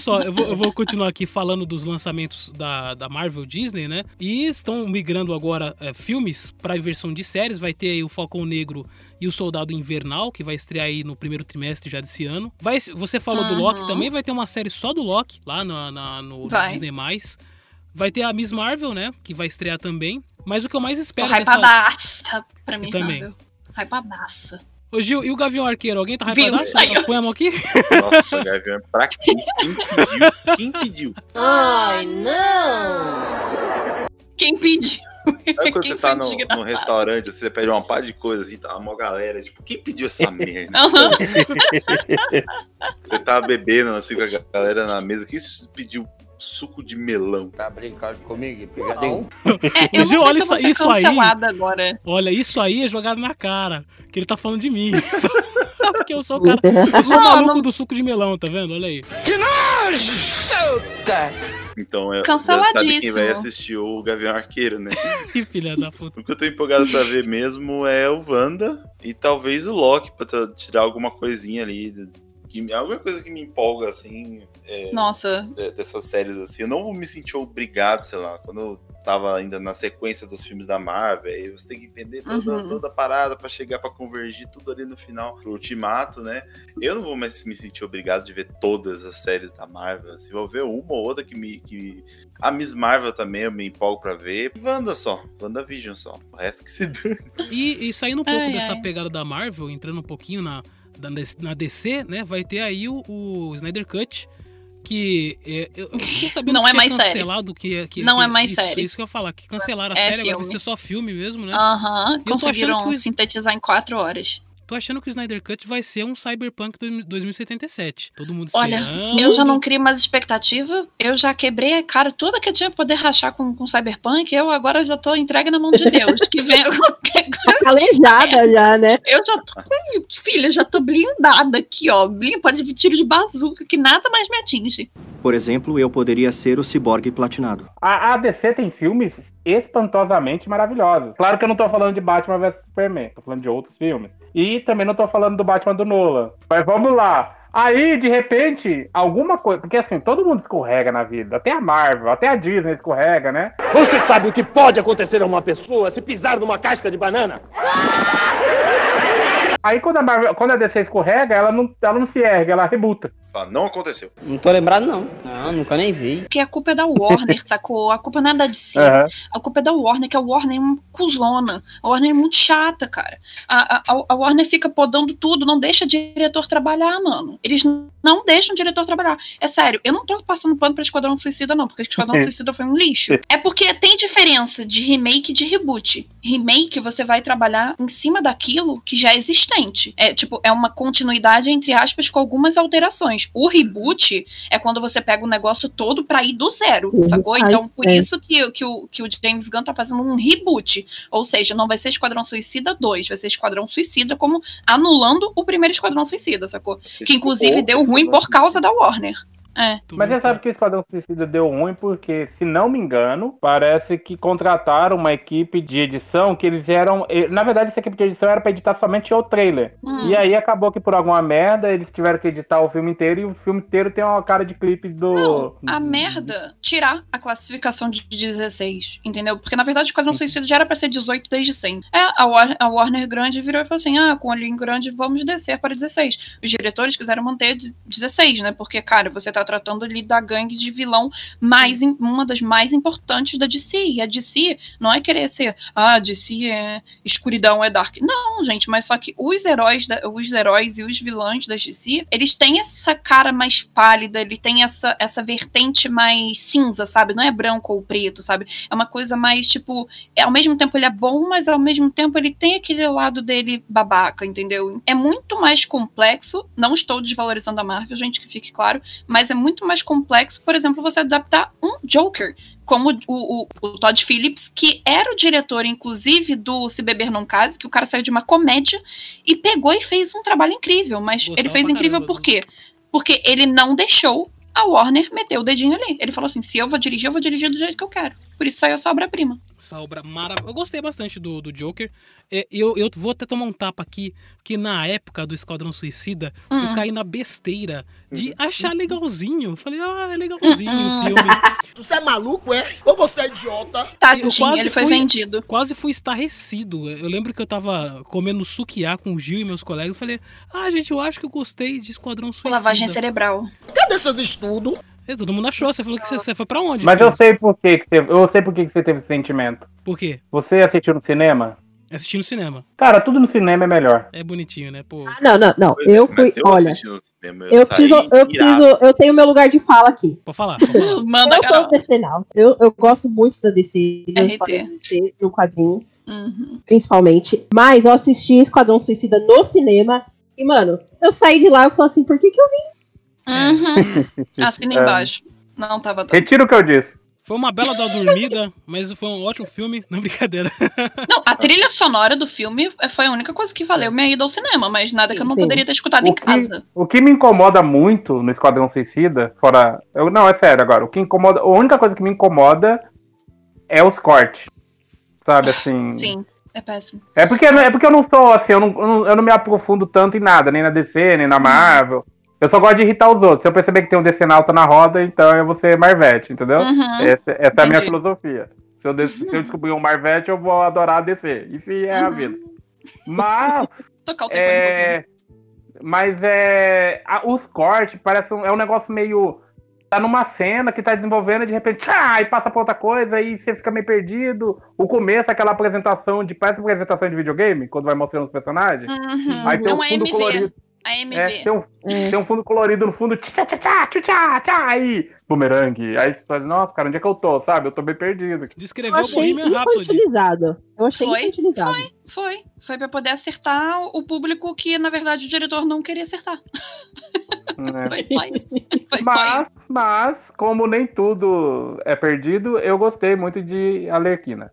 Só, eu vou, eu vou continuar aqui falando dos lançamentos da, da Marvel Disney, né? E estão migrando agora é, filmes para versão de séries. Vai ter aí o Falcão Negro e o Soldado Invernal, que vai estrear aí no primeiro trimestre já desse ano. Vai, você falou do Uhum. Loki também, vai ter uma série só do Loki lá na, na- no, Vai. Disney+. Vai ter a Miss Marvel, né? Que vai estrear também. Mas o que eu mais Tô espero dessa... hypadaça pra mim, Eu também. Marvel. Hypadaça. Ô Gil, e o Gavião Arqueiro? Alguém tá hypadaço? Põe a mão aqui. Nossa, Gavião, pra quem? Quem pediu? Quem pediu? Ai, não! Quem pediu? Sabe quando Quem você tá no, no restaurante, assim, você pede uma par de coisas assim, tá uma galera, tipo, quem pediu essa merda? Aham. Você tá bebendo assim com a galera na mesa, quem pediu suco de melão? Tá brincando comigo, pegadinho? É, eu Gil, não olha sei se isso- isso aí. agora. Olha, isso aí é jogado na cara. Que ele tá falando de mim. Porque eu sou o cara. Eu sou o maluco do suco de melão, tá vendo? Olha aí. Então é Canceladíssimo. sabe quem vai assistir o Gavião Arqueiro, né? Que filha da puta. O que eu tô empolgado pra ver mesmo é o Wanda e talvez o Loki, pra tirar alguma coisinha ali. Que, alguma coisa que me empolga, assim, é, Nossa, de- dessas séries, assim. Eu não vou me sentir obrigado, sei lá, quando eu tava ainda na sequência dos filmes da Marvel, aí você tem que entender toda, Uhum. toda a parada pra chegar pra convergir tudo ali no final, pro ultimato, né? Eu não vou mais me sentir obrigado de ver todas as séries da Marvel. Se vou ver uma ou outra que me. Que... A Miss Marvel também eu me empolgo pra ver. E Wanda só. WandaVision só. O resto que se dane. E, e saindo um pouco Ai, dessa ai. pegada da Marvel, entrando um pouquinho na, na DC, né? Vai ter aí o, o Snyder Cut. Que é, eu fiquei sabendo Não que é mais série. cancelado que, que Não que- é mais isso, série. Isso que eu ia falar, que cancelaram a É série, agora vai filme. ser só filme mesmo, né? aham, tô achando conseguiram que sintetizar em quatro horas. Tô achando que o Snyder Cut vai ser um Cyberpunk 2077. Todo mundo Olha, esperando. Eu já não crio mais expectativa, eu já quebrei a cara toda que eu tinha pra poder rachar com, com Cyberpunk, eu agora já tô entregue na mão de Deus, que venha qualquer coisa. Calejada já, né? Eu já tô com. Filha, eu já tô blindada aqui, ó. Pode vir tiro de bazuca, que nada mais me atinge. Por exemplo, eu poderia ser o ciborgue platinado. A, a DC tem filmes espantosamente maravilhosos. Claro que eu não tô falando de Batman vs Superman, tô falando de outros filmes. E também não tô falando do Batman do Nolan. Mas vamos lá. Aí, de repente, alguma coisa. Porque assim, todo mundo escorrega na vida. Até a Marvel, até a Disney escorrega, né? Você sabe o que pode acontecer a uma pessoa se pisar numa casca de banana? Aí quando a, Marvel, quando a DC escorrega, ela não, ela não se ergue, ela rebuta. Fala, não aconteceu. Não tô lembrado, não. Não, nunca nem vi. Porque a culpa é da Warner, sacou? A culpa não é da DC. Aham. A culpa é da Warner, que a Warner é uma cuzona. A Warner é muito chata, cara. A, a, a Warner fica podando tudo, não deixa diretor trabalhar, mano. Eles não deixam o diretor trabalhar. É sério, eu não tô passando pano pra Esquadrão Suicida, não, porque Esquadrão Suicida foi um lixo. É porque tem diferença de remake e de reboot. Remake, você vai trabalhar em cima daquilo que já é existente. É tipo, é uma continuidade, entre aspas, com algumas alterações. O reboot é quando você pega o negócio todo pra ir do zero, Uhum. sacou? Então, por é. isso que, que, o, que o James Gunn tá fazendo um reboot. Ou seja, não vai ser Esquadrão Suicida 2, vai ser Esquadrão Suicida, como anulando o primeiro Esquadrão Suicida, sacou? Que inclusive deu ruim por causa da Warner. É. Mas você sabe que o Esquadrão Suicida deu ruim porque, se não me engano, parece que contrataram uma equipe de edição que eles eram. Na verdade, essa equipe de edição era pra editar somente o trailer. Hum. E aí acabou que por alguma merda eles tiveram que editar o filme inteiro e o filme inteiro tem uma cara de clipe do. A merda, tirar a classificação de 16, entendeu? Porque na verdade o Esquadrão Suicida já era pra ser 18 desde sempre. É, a, War- a Warner grande virou e falou assim: ah, com o olhinho grande vamos descer para 16. Os diretores quiseram manter de- 16, né? Porque, cara, você tá tratando ali da gangue de vilão mais, uma das mais importantes da DC. E a DC não é querer ser, ah, DC é escuridão, é dark. Não, gente, mas só que os heróis, da- os heróis e os vilões da DC, eles têm essa cara mais pálida, ele tem essa, essa vertente mais cinza, sabe? Não é branco ou preto, sabe? É uma coisa mais, tipo, é, ao mesmo tempo ele é bom, mas ao mesmo tempo ele tem aquele lado dele babaca, entendeu? É muito mais complexo, não estou desvalorizando a Marvel, gente, que fique claro, mas é muito mais complexo, por exemplo, você adaptar um Joker, como o, o, o Todd Phillips, que era o diretor, inclusive, do Se Beber Não Case, que o cara saiu de uma comédia e pegou e fez um trabalho incrível, mas Gostava ele fez incrível caramba, por quê? Porque ele não deixou a Warner meter o dedinho ali. Ele falou assim: se eu vou dirigir, eu vou dirigir do jeito que eu quero. Por isso saiu essa obra-prima. Essa obra maravilhosa. Eu gostei bastante do, do Joker. É, eu, eu vou até tomar um tapa aqui, que na época do Esquadrão Suicida, eu Hum. caí na besteira de achar legalzinho. Falei, ah, é legalzinho o filme. Você é maluco, é? Ou você é idiota? Tadinho, Eu quase ele foi fui- vendido. Quase fui estarrecido. Eu lembro que eu tava comendo suquiá com o Gil e meus colegas. Falei, ah, gente, eu acho que eu gostei de Esquadrão Suicida. Lavagem cerebral. Cadê seus estudos? É, todo mundo achou. Você falou que você, você foi pra onde? Mas filho? eu sei por que, que você, eu sei por que, que você teve esse sentimento. Por quê? Você assistiu no cinema? Assisti no cinema. Cara, tudo no cinema é melhor. É bonitinho, né? Pô. Não, não, não. Pois é, Eu mas fui. eu Olha, cinema, eu saí preciso, eu preciso. Eu tenho meu lugar de fala aqui. Pode falar, pode falar. Manda, eu sou Carol. decenal. Eu, eu gosto muito da DC, da DC, no quadrinhos, Uhum. principalmente. Mas eu assisti Esquadrão Suicida no cinema. E, mano, eu saí de lá e falei assim, por que que eu vim? Uhum. Assina É. embaixo. Não tava dando. Retira o que eu disse. Foi uma bela da dormida, mas foi um ótimo filme. Não, brincadeira. Não, a trilha sonora do filme foi a única coisa que valeu minha ida ao cinema, mas nada que eu não Sim. poderia ter escutado O em que- casa. O que me incomoda muito no Esquadrão Suicida, fora. Eu, não, é sério agora. O que incomoda. A única coisa que me incomoda é os cortes. Sabe, assim. Sim, é péssimo. É porque, é porque eu não sou assim, eu não, eu não, eu não me aprofundo tanto em nada, nem na DC, nem na Marvel. Eu só gosto de irritar os outros. Se eu perceber que tem um DC alta na roda, então eu vou ser Marvete, entendeu? Uhum. Essa, essa é a minha filosofia. Se eu, se eu descobrir um Marvete, eu vou adorar a DC. Enfim, é a Uhum. vida. Mas. Tocar o. É, mas é. a- os cortes parece um, é um negócio meio. Tá numa cena que tá desenvolvendo e de repente, tchá, e passa pra outra coisa e você fica meio perdido. O começo, aquela apresentação de. Parece apresentação de videogame, quando vai mostrando os personagens. Uhum. Aí tem um é fundo MV, colorido. É MV. É, tem, um, tem um fundo colorido no fundo, tchá, tchá, tchá, tchá, tchá, tchá, aí, bumerangue. Aí você fala, nossa, cara, onde é que eu tô, sabe? Eu tô bem perdido. Eu Descreveu o achei Bohemian Rhapsody. infantilizado. Eu achei Foi? infantilizado. Foi. Foi pra poder acertar o público que, na verdade, o diretor não queria acertar. Foi só isso. Foi só Mas, isso. mas, como nem tudo é perdido, eu gostei muito de Alerquina.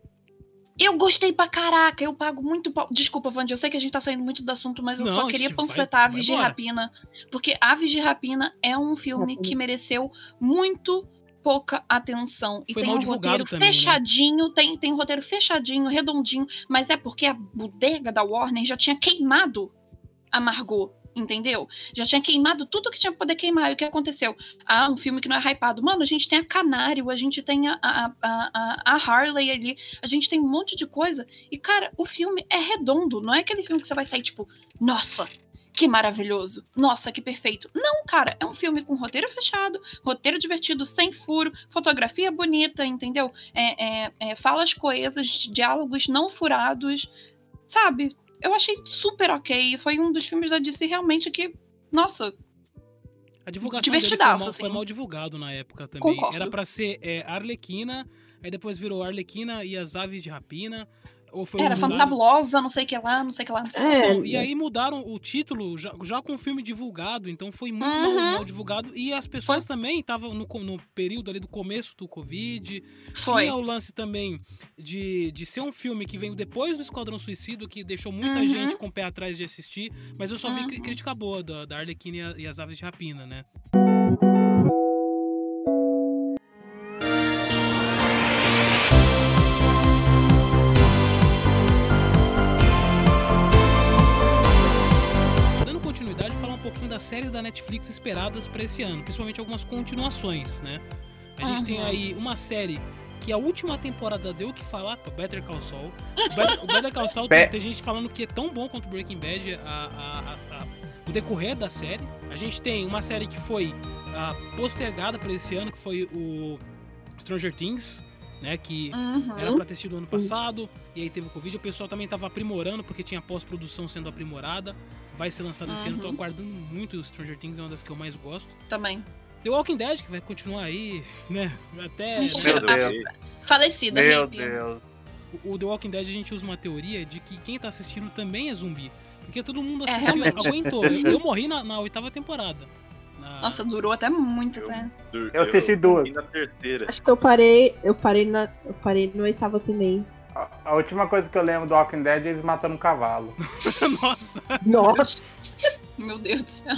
Eu gostei pra caraca, eu pago muito pau. Desculpa, Vandy, eu sei que a gente tá saindo muito do assunto, mas eu Não, só queria panfletar vai Aves de. Rapina. Porque Aves de Rapina é um filme Rapina. que mereceu muito pouca atenção. E Foi tem um roteiro também, né? fechadinho, tem, tem um roteiro fechadinho, redondinho, mas é porque a bodega da Warner já tinha queimado a Margot. Entendeu? Já tinha queimado tudo que tinha pra poder queimar. E o que aconteceu? Ah, um filme que não é hypado. Mano, a gente tem a Canário, a gente tem a, a, a, a Harley ali, a gente tem um monte de coisa. E, cara, o filme é redondo. Não é aquele filme que você vai sair, tipo, nossa, que maravilhoso. Nossa, que perfeito. Não, cara, é um filme com roteiro fechado, roteiro divertido, sem furo, fotografia bonita, entendeu? É, é, é, falas coesas, diálogos não furados, sabe? Eu achei super ok. Foi um dos filmes da DC realmente que, nossa, A divulgação dele foi mal, Divertidaço, foi assim. mal divulgado na época também. Concordo. Era pra ser é, Arlequina, aí depois virou Arlequina e as Aves de Rapina. Ou foi era fantabulosa, não sei o que lá, não sei o que lá. Não sei o que lá. É, e aí mudaram o título já, já com o filme divulgado, então foi muito Uhum. mal, mal divulgado. E as pessoas também estavam no, no período ali do começo do Covid. Foi. Tinha o lance também de, de ser um filme que veio depois do Esquadrão Suicida, que deixou muita Uhum. gente com o pé atrás de assistir. Mas eu só vi Uhum. crítica boa da, da Arlequina e, e as Aves de Rapina, né? Um pouquinho das séries da Netflix esperadas pra esse ano, principalmente algumas continuações, né? A gente tem Uhum. aí uma série que a última temporada deu o que falar, é o Better Call Saul. O Better, o Better Call Saul tem, tem gente falando que é tão bom quanto Breaking Bad a- a- a- o decorrer da série. A gente tem uma série que foi ah, postergada para esse ano, que foi o Stranger Things, né? Que Uhum. era pra ter sido ano passado, e aí teve o Covid. O pessoal também tava aprimorando, porque tinha pós-produção sendo aprimorada. Vai ser lançado esse ano, tô Uhum. aguardando muito. O Stranger Things é uma das que eu mais gosto. Também. The Walking Dead, que vai continuar aí, né? Até. Né? Meu Deus. Falecida, Meu hippie. Deus. O The Walking Dead a gente usa uma teoria de que quem tá assistindo também é zumbi. Porque todo mundo É, assistiu, realmente. aguentou. Eu, eu morri na, na oitava temporada. Na- Nossa, durou até muito, Eu- né? Dur- Eu assisti duas. E na terceira. Acho que eu parei, eu parei na, eu parei no oitavo também. A, a última coisa que eu lembro do Walking Dead é eles matando um cavalo. Nossa! Nossa, Meu Deus do céu.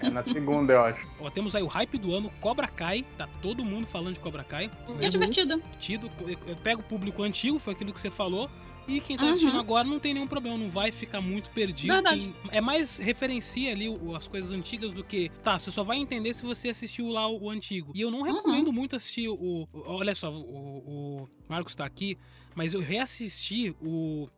É na segunda, eu acho. Ó, temos aí o hype do ano, Cobra Kai. Tá todo mundo falando de Cobra Kai. É divertido. Divertido. Eu pego o público antigo, foi aquilo que você falou. E quem tá Uhum. assistindo agora não tem nenhum problema, não vai ficar muito perdido. Tem- é mais referencia ali o- as coisas antigas do que. Tá, você só vai entender se você assistiu lá o, o antigo. E eu não recomendo muito assistir o. o- olha só, o, o Marcos tá aqui, mas eu reassisti o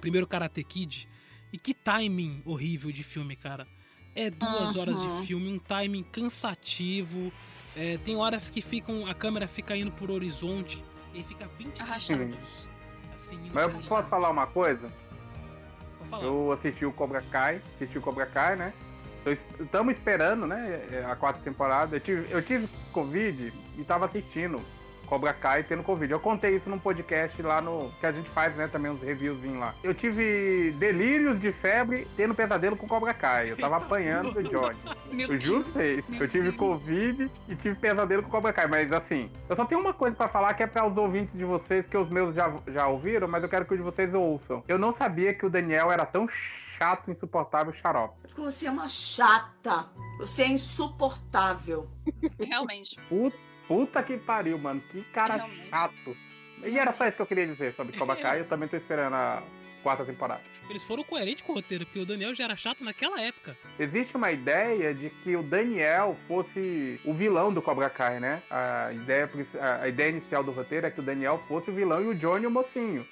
primeiro Karate Kid. E que timing horrível de filme, cara. É duas horas Uhum. de filme, um timing cansativo. É, tem horas que ficam. A câmera fica indo por horizonte e fica 20 Arrastando. segundos. Assim, Mas eu horizonte. posso falar uma coisa? Falar. Eu assisti o Cobra Kai, assisti o Cobra Kai, né? Estamos esperando, né? A quarta temporada. Eu tive, eu tive Covid e tava assistindo Cobra Kai tendo Covid. Eu contei isso num podcast lá no. que a gente faz, né? Também uns reviewzinhos lá. Eu tive delírios de febre tendo pesadelo com Cobra Kai. Eu tava apanhando do Johnny. Meu Eu juro. Meu Eu tive Deus. Covid e tive pesadelo com Cobra Kai. Mas assim, eu só tenho uma coisa pra falar que é para os ouvintes de vocês, que os meus já, já ouviram, mas eu quero que os de vocês ouçam. Eu não sabia que o Daniel era tão chato, insuportável, xarope. Porque você é uma chata. Você é insuportável. Realmente. Puta, puta que pariu, mano. Que cara Realmente. chato. E era só isso que eu queria dizer sobre Cobra Kai. Eu também tô esperando a quarta temporada. Eles foram coerentes com o roteiro, porque o Daniel já era chato naquela época. Existe uma ideia de que o Daniel fosse o vilão do Cobra Kai, né? A ideia, a ideia inicial do roteiro é que o Daniel fosse o vilão e o Johnny o mocinho.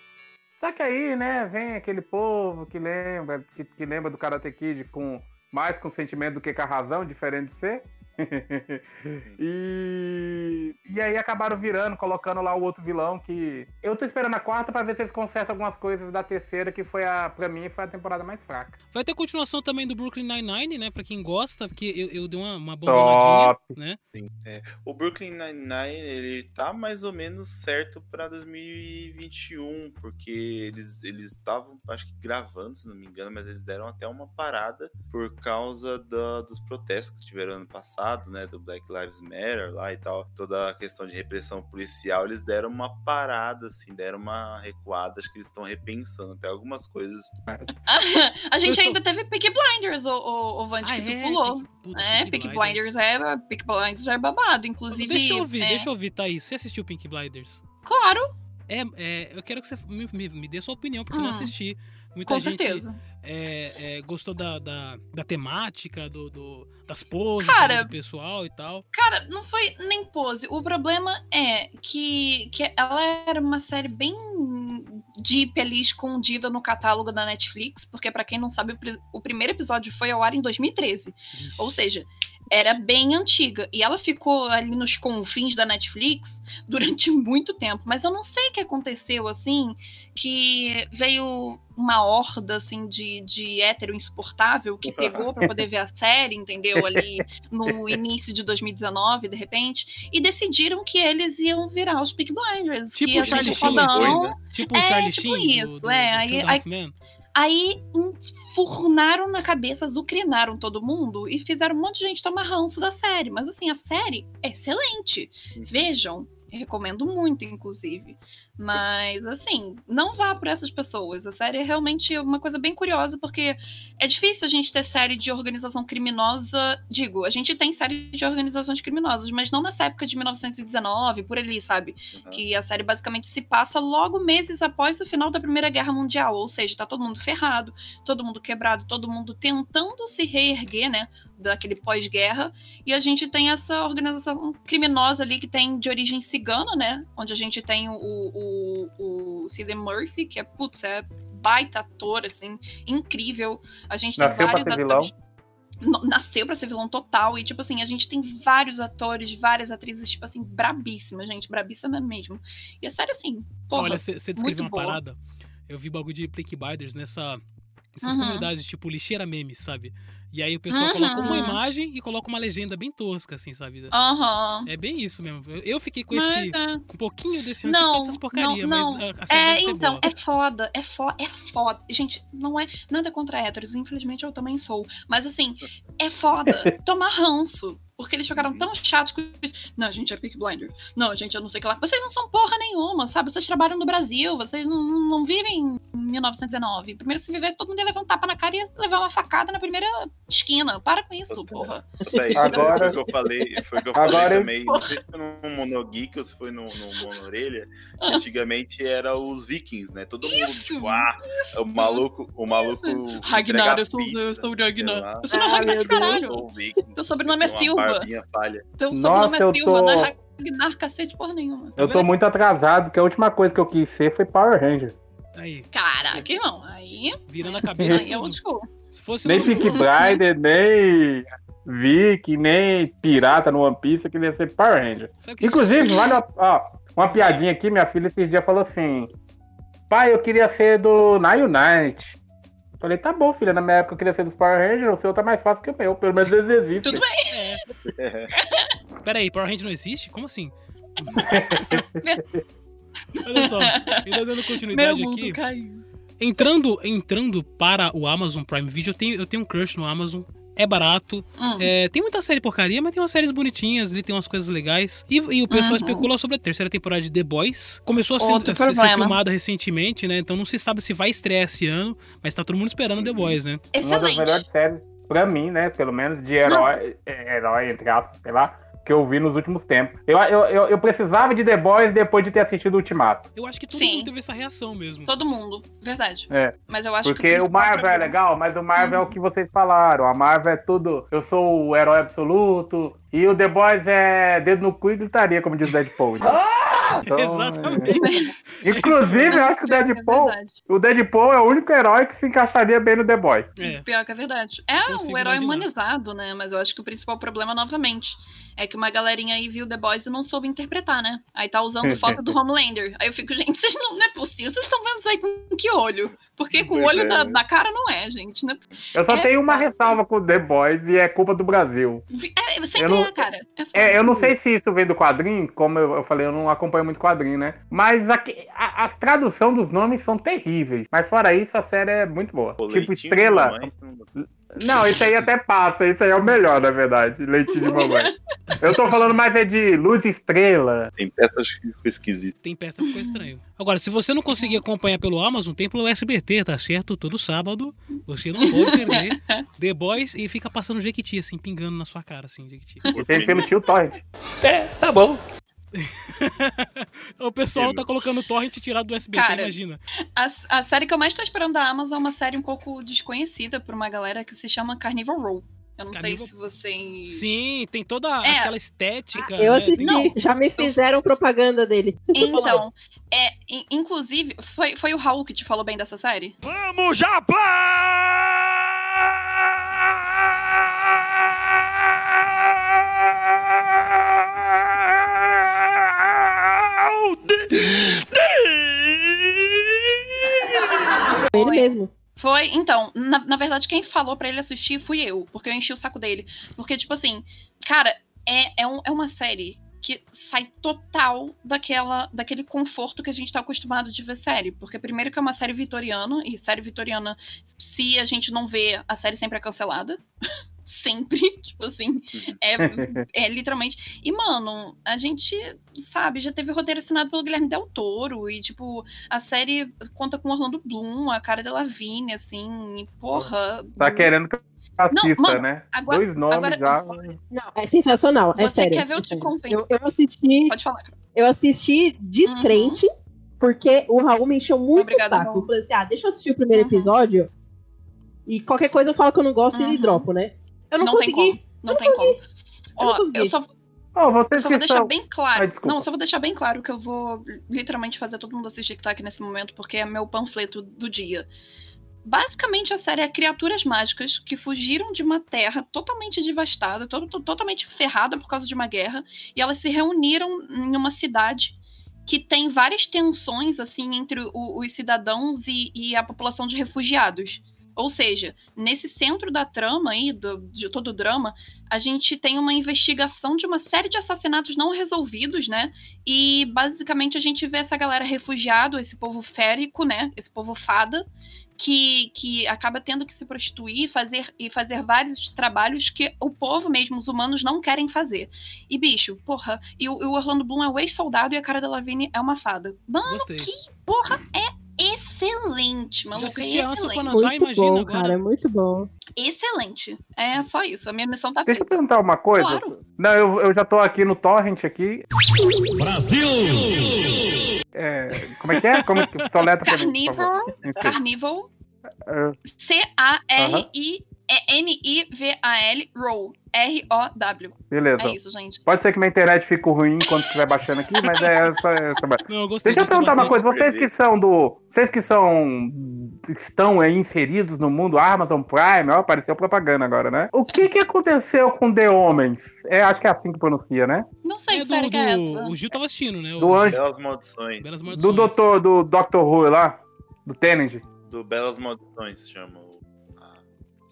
Só que aí, né, vem aquele povo que lembra, que, que lembra do Karate Kid com mais com sentimento do que com a razão, diferente de ser. e, e aí acabaram virando, colocando lá o outro vilão que. Eu tô esperando a quarta pra ver se eles consertam algumas coisas da terceira, que foi a. Pra mim, foi a temporada mais fraca. Vai ter continuação também do Brooklyn Nine-Nine, né? Pra quem gosta, porque eu, eu dei uma, uma abandonadinha, Top. né? É, o Brooklyn Nine-Nine, ele tá mais ou menos certo pra 2021, porque eles eles estavam, acho que gravando, se não me engano, mas eles deram até uma parada por causa da- dos protestos que tiveram ano passado, né, do Black Lives Matter lá e tal, toda a questão de repressão policial, eles deram uma parada, assim, deram uma recuada, acho que eles estão repensando até algumas coisas. A gente Eu sou- ainda teve Peaky Blinders, o, o, o Vant, Ah, que tu é, pulou. Puta, é, Peaky Blinders. Blinders é. Blinders é babado, inclusive. Deixa eu ouvir, é, deixa eu ouvir, Thaís. Você assistiu Pink Blinders? Claro. é, é, eu quero que você me, me, me dê sua opinião, porque eu não Hum. assisti. Muita Com gente certeza. é, é, gostou da, da, da temática, do, do- das poses Cara, sabe, do pessoal e tal. Cara, não foi nem pose. O problema é que, que ela era uma série bem deep ali, escondida no catálogo da Netflix, porque pra quem não sabe, o, o primeiro episódio foi ao ar em 2013. Ou seja, era bem antiga. E ela ficou ali nos confins da Netflix durante muito tempo. Mas eu não sei o que aconteceu, assim, que veio uma horda, assim, de, de hétero insuportável que pegou pra poder ver a série, entendeu? Ali no início de 2019, de repente, e decidiram que eles iam virar os Peak Blinders. Tipo que o Charlie Sheen, fodão. né? Tipo o é, Charlie tipo Sheen do- isso, do- é. do aí, aí. Aí enfurnaram na cabeça, azucrinaram todo mundo e fizeram um monte de gente tomar ranço da série. Mas assim, a série é excelente. Vejam. Recomendo muito, inclusive. Mas, assim, não vá por essas pessoas. A série é realmente uma coisa bem curiosa, porque é difícil a gente ter série de organização criminosa. Digo, a gente tem série de organizações criminosas, mas não nessa época de 1919, por ali, sabe? Que a série basicamente se passa logo meses após o final da Primeira Guerra Mundial. Ou seja, tá todo mundo ferrado, todo mundo quebrado, todo mundo tentando se reerguer, né? Daquele pós-guerra. E a gente tem essa organização criminosa ali que tem de origem cigana, né? Onde a gente tem o, o, o Cillian Murphy, que é, putz, é baita ator, assim, incrível. A gente Nasceu tem pra vários ser vilão. atores. Nasceu pra ser vilão total. E, tipo assim, a gente tem vários atores, várias atrizes, tipo assim, brabíssimas, gente. Brabíssima mesmo. E a série, assim, porra, Olha, você muito descreveu uma boa. parada. Eu vi bagulho de Peak Blinders nessa. Essas Uhum. comunidades, tipo, lixeira memes, sabe? E aí o pessoal Uhum. coloca uma imagem e coloca uma legenda bem tosca, assim, sabe? Aham. É bem isso mesmo. Eu, fiquei com Mas, esse. é. Com um pouquinho desse Não, dessas porcaria, não, mas não. a, a série É, então, boa. é foda, é foda, é foda. Gente, não é nada contra héteros, infelizmente eu também sou. Mas assim, é foda tomar ranço. Porque eles ficaram tão chatos com isso. Não, gente, é Peak Blinder. Não, gente, eu não sei o que lá. Vocês não são porra nenhuma, sabe? Vocês trabalham no Brasil, vocês não, não- vivem em 1919. Primeiro, se vivesse, todo mundo ia levar um tapa na cara e ia levar uma facada na primeira esquina. Para com isso, porra. Peraí, Agora- foi o que eu falei, foi o que eu Agora falei eu- também. Não sei se foi no Monogeek ou se foi no, no Monorelha. Antigamente era os vikings, né? Todo mundo, Isso, tipo, ah, o maluco, o maluco. Ragnar, eu sou, pizza, eu sou o Ragnar. Eu sou o Ah, Ragnar Deus. caralho. Teu sobrenome é com barbinha falha. Teu Nossa, sobrenome é Silva, tô- não é Ragnar cacete porra nenhuma. Eu tô muito atrasado, porque a última coisa que eu quis ser foi Power Ranger. Aí, Caraca, irmão, aí, virando a cabeça. aí é old school. Se fosse Nem no- Peaky nem Viking, nem Pirata no One Piece, eu queria ser Power Ranger. Inclusive, vale uma, ó, uma piadinha aqui, minha filha esses dias falou assim: Pai, eu queria ser do Na Unite. Falei, tá bom, filha, na minha época eu queria ser dos Power Rangers, o seu tá mais fácil que o meu, pelo menos eles existem. Tudo bem. Pera aí, Power Ranger não existe? Como assim? Olha só, ainda dando Meu continuidade mundo aqui. caiu. Entrando, entrando para o Amazon Prime Video, eu tenho, eu tenho um crush no Amazon. É barato. Hum. É, tem muita série porcaria, mas tem umas séries bonitinhas, ali tem umas coisas legais. E, e o pessoal Uhum. especula sobre a terceira temporada de The Boys. Começou a ser, a ser- filmada recentemente, né? Então não se sabe se vai estrear esse ano, mas tá todo mundo esperando The Boys, né? Uma das Excelente. melhores séries, pra mim, né? Pelo menos de herói, é, herói entre aspas, sei lá, que eu vi nos últimos tempos. Eu, eu, eu, eu precisava de The Boys depois de ter assistido o Ultimato. Eu acho que todo Sim. mundo teve essa reação mesmo. Todo mundo, verdade. É. Mas eu acho que. Porque o Marvel é legal, mas o Marvel é o que vocês falaram. A Marvel é tudo. Eu sou o herói absoluto. E o The Boys é dedo no cu e gritaria, como diz o Deadpool. Então, Exatamente. é. Inclusive, eu acho que o É Deadpool. verdade. O Deadpool é o único herói que se encaixaria bem no The Boys. É. Pior que é verdade. É Consigo o herói imaginar. humanizado, né? Mas eu acho que o principal problema, novamente, é que uma galerinha aí viu The Boys e não soube interpretar, né? Aí tá usando foto do Homelander. Aí eu fico, gente, vocês não, não é possível. Vocês estão vendo isso aí com que olho? Porque com o olho é, da, da cara não é, gente. Né? Eu só É. tenho uma ressalva com o The Boys e é culpa do Brasil. É, sempre Eu não- é, cara. É. É, eu não sei se isso vem do quadrinho, como eu, eu falei, eu não acompanho muito quadrinho, né? Mas aqui, a- as traduções dos nomes são terríveis. Mas fora isso, a série é muito boa. Pô, tipo, estrela. você não- isso aí até passa, isso aí é o melhor, na verdade. Leitinho de mamãe. Eu tô falando mais é de luz estrela. Tem peça acho que ficou esquisito. Tem peça ficou estranho. Agora, se você não conseguir acompanhar pelo Amazon, tem pelo SBT, tá certo? Todo sábado. Você não pode perder The Boys e fica passando Jequiti, assim, pingando na sua cara, assim, Jequiti. E tem pelo tio Torrent. É, tá bom. o pessoal tá colocando torrent tirado do SBT, Cara, imagina. A, a série que eu mais tô esperando da Amazon é uma série um pouco desconhecida por uma galera que se chama Carnival Row. Eu não Carnival- sei se vocês. Sim, tem toda É. aquela estética. Eu né? assisti, Tem- já me fizeram propaganda dele. Então, é, in- inclusive, foi, foi o Raul que te falou bem dessa série? Vamos já, Ele mesmo. Foi, então, na, na verdade, quem falou pra ele assistir fui eu, porque eu enchi o saco dele. Porque, tipo assim, cara, é, é, um- é uma série que sai total daquela, daquele conforto que a gente tá acostumado de ver série. Porque, primeiro, que é uma série vitoriana, e série vitoriana, se a gente não vê, a série sempre é cancelada. Sempre, tipo assim, é, é literalmente. E, mano, a gente, sabe, já teve roteiro assinado pelo Guilherme Del Toro, e, tipo, a série conta com Orlando Bloom, a cara dela Lavigne, assim, e, porra. Tá querendo que eu assista, mano, né? agora- Dois nomes agora- já. Não, é sensacional. é Você sério. quer ver o é te sério. compen- Eu, eu assisti. Pode falar. Eu assisti descrente, porque o Raul me encheu muito Obrigada, o saco. Raul. Eu falei assim: ah, deixa eu assistir o primeiro episódio. E qualquer coisa eu falo que eu não gosto e dropo, né? Eu não, Não tem consegui. como. Não tem como. Ó, consegui. eu só, eu vocês só que vou deixar são... bem claro. Ai, não, eu só vou deixar bem claro que eu vou literalmente fazer todo mundo assistir que tá aqui nesse momento, porque é meu panfleto do dia. Basicamente, a série é criaturas mágicas que fugiram de uma terra totalmente devastada, to- to- totalmente ferrada por causa de uma guerra, e elas se reuniram em uma cidade que tem várias tensões assim entre o- os cidadãos e, e a população de refugiados. Ou seja, nesse centro da trama aí, do- de todo o drama, a gente tem uma investigação de uma série de assassinatos não resolvidos, né? E basicamente a gente vê essa galera refugiado, esse povo férico, né? Esse povo fada, que, que acaba tendo que se prostituir fazer, e fazer vários trabalhos que o povo mesmo, os humanos, não querem fazer. E, bicho, porra, e o, e o Orlando Bloom é o ex-soldado e a cara da Lavigne é uma fada. Mano, Gostei. que porra é excelente, mano. assisti É excelente. Time, Muito imagina bom, agora. cara, é muito bom. Excelente. É só isso. A minha missão tá Deixa eu feita. perguntar uma coisa. Claro. Não, eu, eu já tô aqui no Torrent aqui. Brasil! É, como é que é? Como é que soleta? Carnival. Carnival. É, C-A-R-I. É N-I-V-A-L, Row. R-O-W. Beleza. É isso, gente. Pode ser que minha internet fique ruim enquanto estiver baixando aqui, mas é essa. essa... Não, eu gostei. Deixa eu perguntar uma coisa, vocês que são do. Vocês que são. estão aí inseridos no mundo Amazon Prime, ó, apareceu propaganda agora, né? O que que aconteceu com The Homens? É, acho que é assim que pronuncia, né? Não sei É que do, que é do- essa. o Gil tava assistindo, né? O- Do Anjo. Belas Maldições. Belas Maldições. Do doutor, do Dr. Who lá, do Tennant. Do Belas Maldições, se chama o- a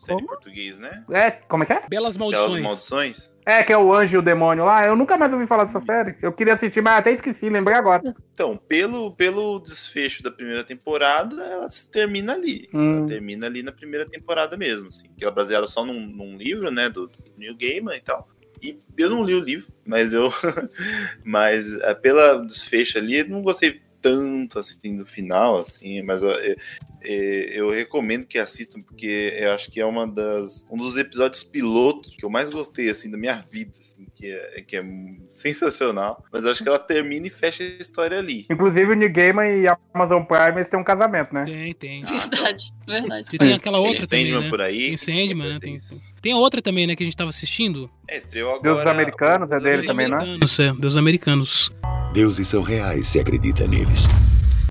série em português, né? É, como é que é? Belas Belas Maldições. Maldições. É, que é o anjo e o demônio lá. Eu nunca mais ouvi falar dessa série. Eu queria assistir, mas até esqueci, lembrei agora. Então, pelo, pelo desfecho da primeira temporada, ela se termina ali. Hum. Ela termina ali na primeira temporada mesmo, assim. Que ela é baseada só num, num livro, né, do, do Neil Gaiman e tal. E eu não li o livro, mas eu... mas é, pela desfecho ali, eu não gostei tanto, assim, do final, assim. Mas eu, eu, eu recomendo que assistam, porque eu acho que é uma das, um dos episódios pilotos que eu mais gostei, assim, da minha vida, assim. Que é, que é sensacional. Mas eu acho que ela termina e fecha a história ali. Inclusive o New Gaiman e a Amazon Prime eles têm um casamento, né? Tem, tem. Verdade, verdade. E tem aquela outra Tem também, né? por aí. Tem Sandman, né? Tem, tem a outra também, né, que a gente tava assistindo. É, estreou agora. Deuses Americanos, é dele Deus também, né? Americanos, é, Deus Americanos. Deuses são reais se acredita neles.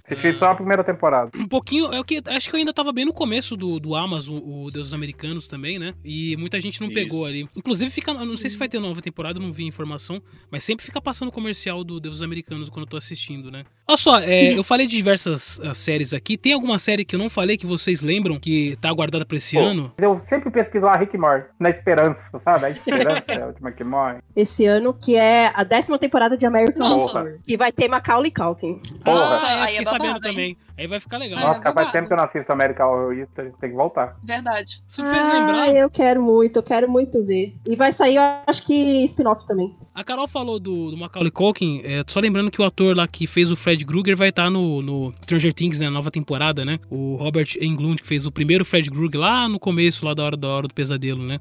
Assisti só a primeira temporada. Um pouquinho, é o que acho que eu ainda tava bem no começo do, do Amazon, o Deuses Americanos também, né? E muita gente não Isso. pegou ali. Inclusive fica, eu não sei se vai ter nova temporada, eu não vi informação, mas sempre fica passando comercial do Deuses Americanos quando eu tô assistindo, né? Olha só, é, eu falei de diversas ah, séries aqui. Tem alguma série que eu não falei que vocês lembram que tá aguardada pra esse Pô. ano? Eu sempre pesquiso lá Rick Morty, na esperança, sabe? A esperança é a última que morre. Esse ano, que é a décima temporada de American. Horror. Que vai ter Macaulay Culkin. Porra. Nossa, Ah, eu aí é sabendo hein? também. Aí vai ficar legal. Nossa, é faz tempo que eu não assisto American Horror History, tem que voltar. Verdade. Isso me fez Ah, lembrar. eu quero muito, eu quero muito ver. E vai sair, eu acho que spin-off também. A Carol falou do, do Macaulay Culkin, é, só lembrando que o ator lá que fez o Fred Krueger vai estar no, no Stranger Things, né, na nova temporada, né? O Robert Englund, que fez o primeiro Fred Krueger lá no começo, lá da hora da hora do pesadelo, né?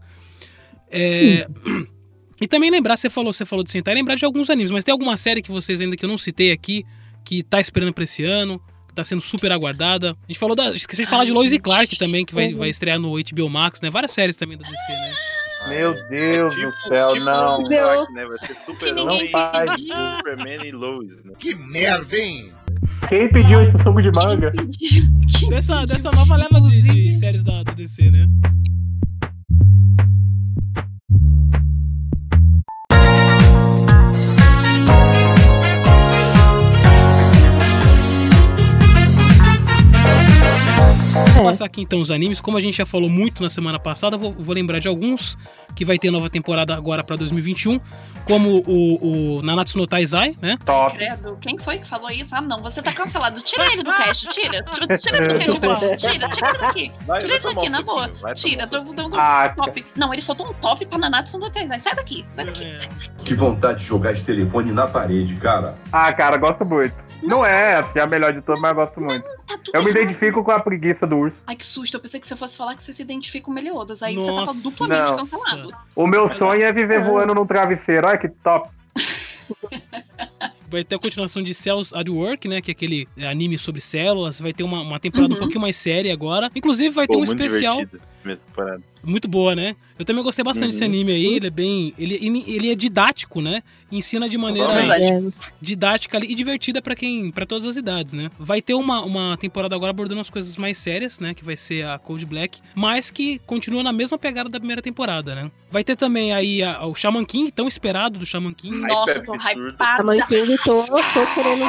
É, E também lembrar, você falou, você falou de sentar, lembrar de alguns animes, mas tem alguma série que vocês ainda que eu não citei aqui, que tá esperando pra esse ano, que tá sendo super aguardada. A gente falou da. Esqueci de falar de Lois e Clark também, que vai, vai estrear no HBO Max, né? Várias séries também da DC, né? Meu Deus tipo, do céu, tipo não. Clark, né? Vai ser super Não faz Superman e Lois, né? Que merda, hein? Quem pediu esse suco de manga? Dessa, dessa nova leva de, de séries da, da DC, né? Passar aqui então os animes. Como a gente já falou muito na semana passada, vou, vou lembrar de alguns que vai ter nova temporada agora pra 2021, como o, o Nanatsu no Taizai, né? Top. Credo, quem foi que falou isso? Ah, não, você tá cancelado. Tira ele do cast, tira. Tira, tira ele do cast agora. Tira, tira ele daqui. Vai- Tira ele daqui, na boa. Tira, tô um dando Ah, um top. Não, ele soltou um top pra Nanatsu no Taizai. Sai daqui, sai daqui. É. Sai daqui. Que vontade de jogar esse telefone na parede, cara. Ah, cara, gosto muito. Não é, assim, a melhor de todas, mas eu gosto muito. Tá Eu me errado. identifico com a preguiça do urso. Ai, que susto. Eu pensei que você fosse falar que você se identifica com Meliodas. Aí Nossa. você tava duplamente Não. cancelado. O meu sonho é viver voando num travesseiro. Olha que top. Vai ter a continuação de Cells at Work, né? Que é aquele é, anime sobre células. Vai ter uma, uma temporada um Uhum. pouquinho mais séria agora. Inclusive, vai ter Pô, um muito especial. divertido. Muito boa, né? Eu também gostei bastante desse Uhum. anime aí. Ele é bem. Ele, ele- é didático, né? Ensina de maneira Verdade. didática ali e divertida pra quem. para todas as idades, né? Vai ter uma, uma temporada agora abordando as coisas mais sérias, né? Que vai ser a Cold Black, mas que continua na mesma pegada da primeira temporada, né? Vai ter também aí a- o Shaman King, tão esperado do Shaman King. Nossa, eu tô. A hypada. King, tô, tô querendo.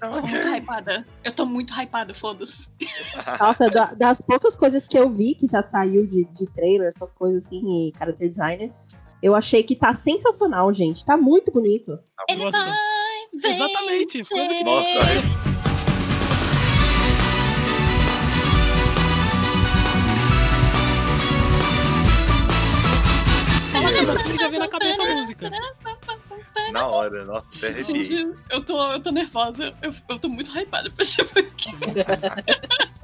Tô muito hypada. Eu tô muito hypada, foda-se. Nossa, da- das poucas coisas que eu vi que já saiu de, de trailer, essas coisas assim, e character designer, eu achei que tá sensacional, gente. Tá muito bonito. Ele Nossa. vai Exatamente, coisa que-. Nossa, King já vem na cabeça a música. Na hora, nossa, até arrepiei. Gente, eu tô, eu tô nervosa. Eu, eu tô muito hypada pra chamar aqui.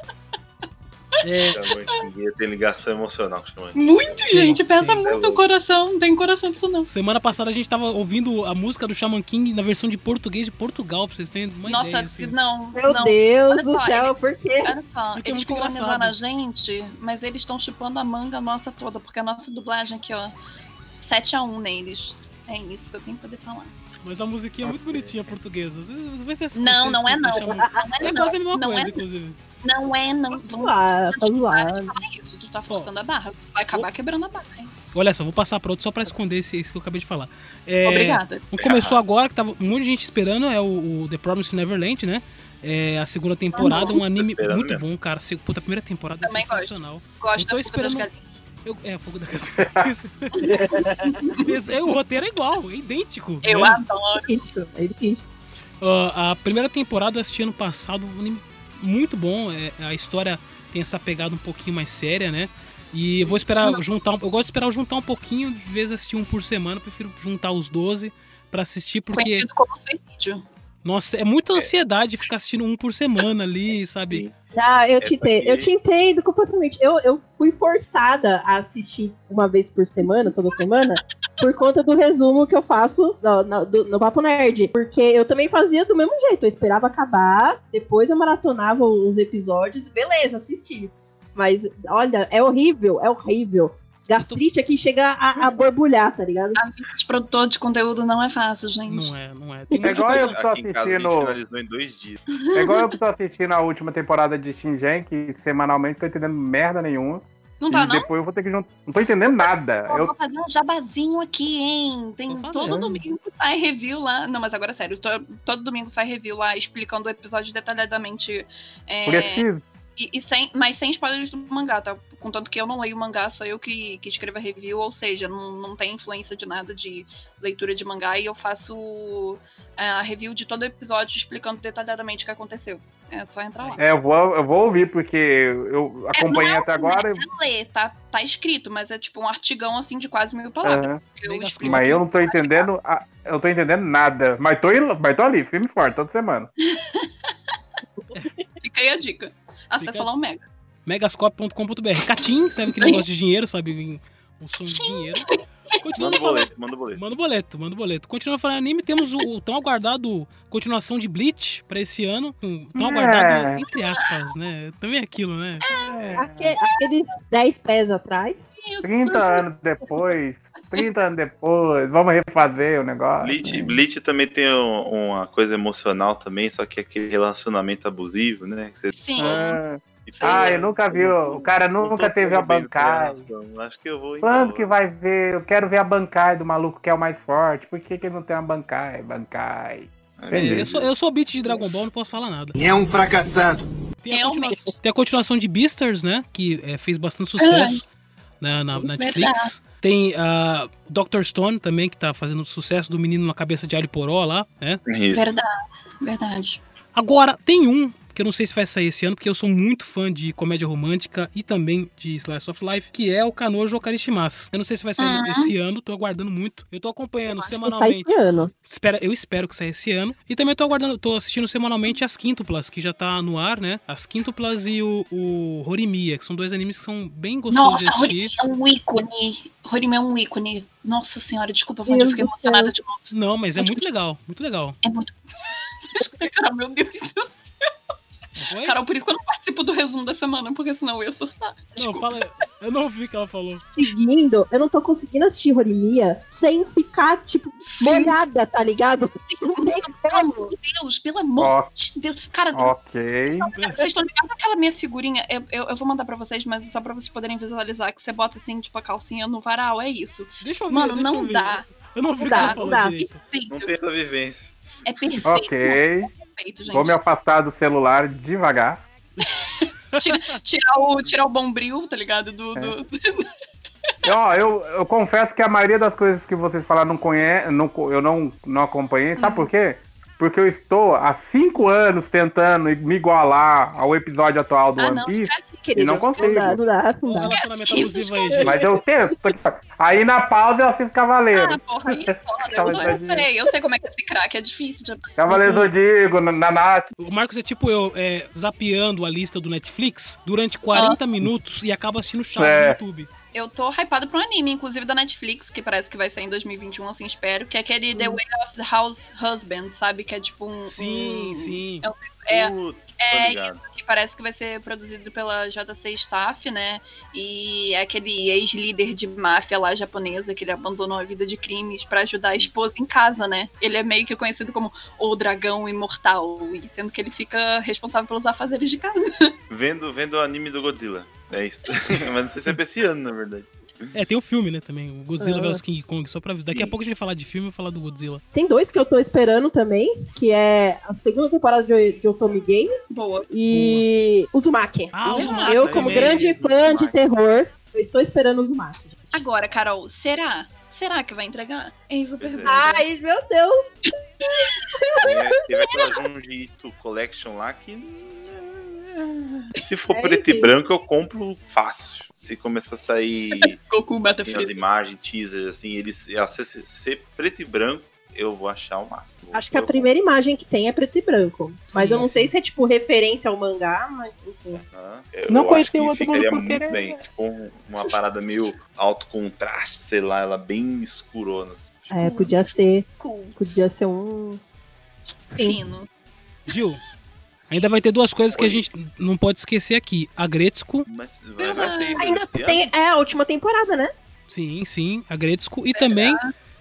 É, tem ligação emocional com King. Muito, gente. Nossa, Pesa é muito louco. o coração. Não tem coração pra isso, não. semana passada a gente tava ouvindo a música do Shaman King na versão de português de Portugal, pra vocês terem uma Nossa, ideia. Assim. não. Meu não. Deus Olha do só, céu, por quê? Olha só, Porque é eles muito colonizaram a gente, mas eles estão chupando a manga nossa toda, porque a nossa dublagem aqui, ó, 7x1 neles. É isso que eu tenho que poder falar. Mas a musiquinha é muito bonitinha portuguesa. Não, não é não. Não é É não. quase a mesma Não coisa, é inclusive. Não é, não. Vamos Vamos lá, zoado. falar isso. Tu tá forçando a barra. Vai acabar quebrando a barra, hein? Olha só, vou passar pra outro só pra esconder esse, esse que eu acabei de falar. É, Obrigada. o que Começou agora, que tava um monte de gente esperando, é o, o The Promised Neverland, né? É a segunda temporada, um anime esperando muito mesmo. bom, cara. Puta, a primeira temporada Também é gosto. sensacional. Gosto Eu tô da fuga das esperando- galinhas. Eu, é, Fogo da Casa. Isso. É, o roteiro é igual, é idêntico. Eu né? adoro. Isso, é difícil. Ah, a primeira temporada eu assisti ano passado, muito bom. é, a história tem essa pegada um pouquinho mais séria, né? E eu vou esperar juntar. um- Eu gosto de esperar juntar um pouquinho, de vez assistir um por semana. Eu prefiro juntar os 12 pra assistir, porque, Conhecido como suicídio. nossa, é muita ansiedade ficar assistindo um por semana ali, sabe? Ah, eu É te entendo. Eu te entendo completamente. Eu, eu fui forçada a assistir uma vez por semana, toda semana, por conta do resumo que eu faço no, no- do- no Papo Nerd. Porque eu também fazia do mesmo jeito. Eu esperava acabar, depois eu maratonava os episódios, beleza, assisti. Mas, olha, é horrível, é horrível. Gastrite aqui chega a, a borbulhar, tá ligado? A vida de produtor de conteúdo não é fácil, gente. Não é, não é. Tem É igual eu que tô assistindo. em dois dias. É igual eu que tô assistindo a última temporada de Shingen, que semanalmente tô entendendo merda nenhuma. Não tá, e não? depois eu vou ter que juntar. Não tô entendendo nada. Eu Eu... vou fazer um jabazinho aqui, hein? Tem Tô todo domingo sai review lá. Não, mas agora é sério. to- todo domingo sai review lá explicando o episódio detalhadamente. É, Preciso. e, e sem, mas sem spoilers do mangá, tá? Contanto que eu não leio o mangá, sou eu que, que escrevo a review, ou seja, não, não tem influência de nada de leitura de mangá e eu faço é, a review de todo episódio explicando detalhadamente o que aconteceu. É só entrar lá. É, eu vou, eu vou ouvir, porque eu acompanhei não é até agora. e- Não ler, tá, tá escrito, mas é tipo um artigão assim de quase mil palavras. Que eu Mas eu não tô entendendo. a- Eu tô entendendo nada. Mas tô, mas tô ali, firme e forte, toda semana. Fica aí a dica. Acessa Fica- lá o Mega. Megascope.com.br. Catim, sabe aquele negócio de dinheiro, sabe? Um som de dinheiro. Manda o boleto, manda o boleto. Manda o boleto, manda o boleto. Continuando falando anime, temos o, o tão aguardado continuação de Bleach pra esse ano. Um Tão É. aguardado, entre aspas, né? Também é aquilo, né? Aque- aqueles 10 pés atrás. 30 anos depois, 30 anos depois, vamos refazer o negócio. Bleach, Bleach também tem um- uma coisa emocional também, só que é aquele relacionamento abusivo, né? Que você- Sim. Ah, Isso ah, aí, eu nunca vi, o cara nunca teve a coração. Acho que eu vou. Quando que vai ver? Eu quero ver a Bankai do maluco que é o mais forte. Por que, que ele não tem uma Bankai? Bankai. Entendi. Eu sou, eu sou beat de Dragon Ball, não posso falar nada. É um fracassado. Tem a, continua- tem a continuação de Beasters, né? Que é, fez bastante sucesso né, na Netflix. Tem a Dr. Stone também, que tá fazendo sucesso do menino na cabeça de alho poró lá, né? Verdade, verdade. Agora, tem um que eu não sei se vai sair esse ano, porque eu sou muito fã de comédia romântica e também de Slice of Life, que é o Kanojo Okarishimasu. Eu não sei se vai sair Uhum. esse ano, tô aguardando muito. Eu tô acompanhando Que sai semanalmente. esse ano. Espera, eu espero que saia esse ano. E também tô aguardando, tô assistindo semanalmente as Quíntuplas, que já tá no ar, né? As Quíntuplas e o, o Horimiya, que são dois animes que são bem gostosos de Nossa, Horimi assistir. é um ícone. Horimi é um ícone. Nossa senhora, desculpa, Wanda, eu fiquei emocionada de novo. Não, mas é muito legal, muito legal. É muito. Cara, meu Deus do céu. Oi? Carol, por isso que eu não participo do resumo da semana, porque senão eu ia surtar. Não, fala, eu não ouvi o que ela falou. Seguindo, eu não tô conseguindo assistir Horimiya sem ficar, tipo, molhada, tá ligado? Não tem Pelo amor de Deus, pelo amor Ó. de Deus. Cara, Ok. vocês estão ligados àquela minha figurinha? Eu, eu, eu vou mandar pra vocês, mas é só pra vocês poderem visualizar que você bota assim, tipo, a calcinha no varal, é isso. Deixa eu ver, Mano, deixa não eu ver. dá. Eu não vi Não o que ela dá, falou não dá. Não Perfeito. tem essa vivência. É perfeito. Ok. Perfeito, gente. Vou me afastar do celular devagar. Tira- tirar, o, tirar o bombril, tá ligado? Do, do... Ó, eu, eu confesso que a maioria das coisas que vocês falaram não conhe... não, eu não, não acompanhei. Sabe por quê? Porque eu estou há cinco anos tentando me igualar ao episódio atual do Ah, One não, Piece fica assim, e Querido, não consigo. Não dá, não dá, não dá. relacionamento Que abusivo isso, aí, gente. Mas eu tento. Aí na pausa eu assisto Cavaleiro. Ah, porra, aí é foda. Eu, eu sei, eu sei como é que é esse crack, é difícil de. Cavaleiro Zodíaco, na, na Nath. O Marcos é tipo eu, é, zapeando a lista do Netflix durante 40 minutos e acaba assistindo Chaves É. no YouTube. Eu tô hypada pra um anime, inclusive da Netflix, que parece que vai sair em 2021, assim, espero, que é aquele The Way of the House Husband, sabe? Que é tipo um. Sim, um- sim. É, é, Puta, é isso, que parece que vai ser produzido pela JC Staff, né? E é aquele ex-líder de máfia lá japonesa que ele abandonou a vida de crimes pra ajudar a esposa em casa, né? Ele é meio que conhecido como o dragão imortal, e sendo que ele fica responsável pelos afazeres de casa. Vendo, vendo o anime do Godzilla. É isso. Mas não sei se é pra esse ano, na verdade. É, tem o filme, né, também. O Godzilla Ah. vs King Kong, só pra avisar. Daqui a pouco a gente vai falar de filme e vai falar do Godzilla. Tem dois que eu tô esperando também, que é a segunda temporada de, de Otome Game Boa. e Uzumaki. Ah, Uzumaki eu, como também. grande fã de terror, eu estou esperando Uzumaki. Agora, Carol, será? Será que vai entregar? A pergunta. Ai, meu Deus! É, teve aquela Junji Ito Collection lá que. Se for É, preto e branco, eu compro fácil. Se começar a sair assim, as imagens, teasers, assim, eles ser, ser preto e branco, eu vou achar o máximo. Acho que a primeira imagem que tem é preto e branco. Mas Sim, eu não sim. sei se é tipo referência ao mangá, mas enfim. Aham. Eu, Não eu conheci acho que o outro ficaria muito é- bem. Tipo, um- uma parada meio alto contraste, sei lá, ela bem escurona. Assim. É, podia ser. Podia ser um. Fino. Gil, ainda vai ter duas coisas que a gente não pode esquecer aqui. A Gretzko, Mas vai, vai sair Ainda esse tem. É a última temporada, né? sim, sim, a Gretzko. E também,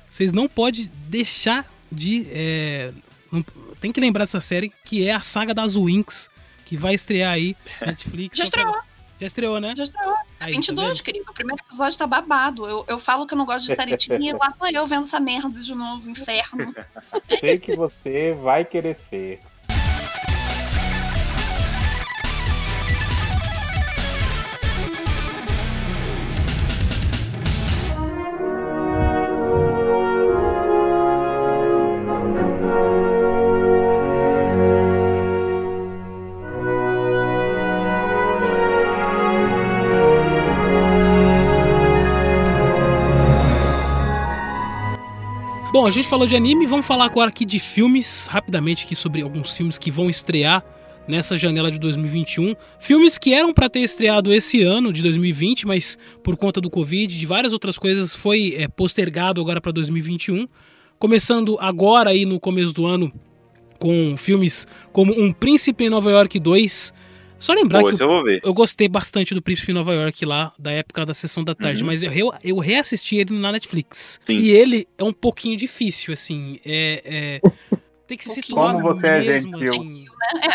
vocês não podem deixar de... é, não- tem que lembrar dessa série, que é a saga das Winx, que vai estrear aí na Netflix. Já pra- estreou. Já estreou, né? Já estreou. Aí, tá 22, vendo? querido. O primeiro episódio tá babado. Eu, eu falo que eu não gosto de série teen e lá tô eu vendo essa merda de novo, inferno. Sei que você vai querer ser. Bom, a gente falou de anime, vamos falar agora aqui de filmes, rapidamente aqui sobre alguns filmes que vão estrear nessa janela de 2021. Filmes que eram para ter estreado esse ano de 2020, mas por conta do Covid, de várias outras coisas, foi é, postergado agora para 2021. Começando agora aí no começo do ano com filmes como Um Príncipe em Nova York 2. Só lembrar Pô, que eu vou ver. eu gostei bastante do Príncipe em Nova York lá, da época da sessão da tarde, Uhum. mas eu, eu, eu reassisti ele na Netflix. Sim. E ele é um pouquinho difícil, assim. É, é- tem que se situar Como você é mesmo, gentil. assim.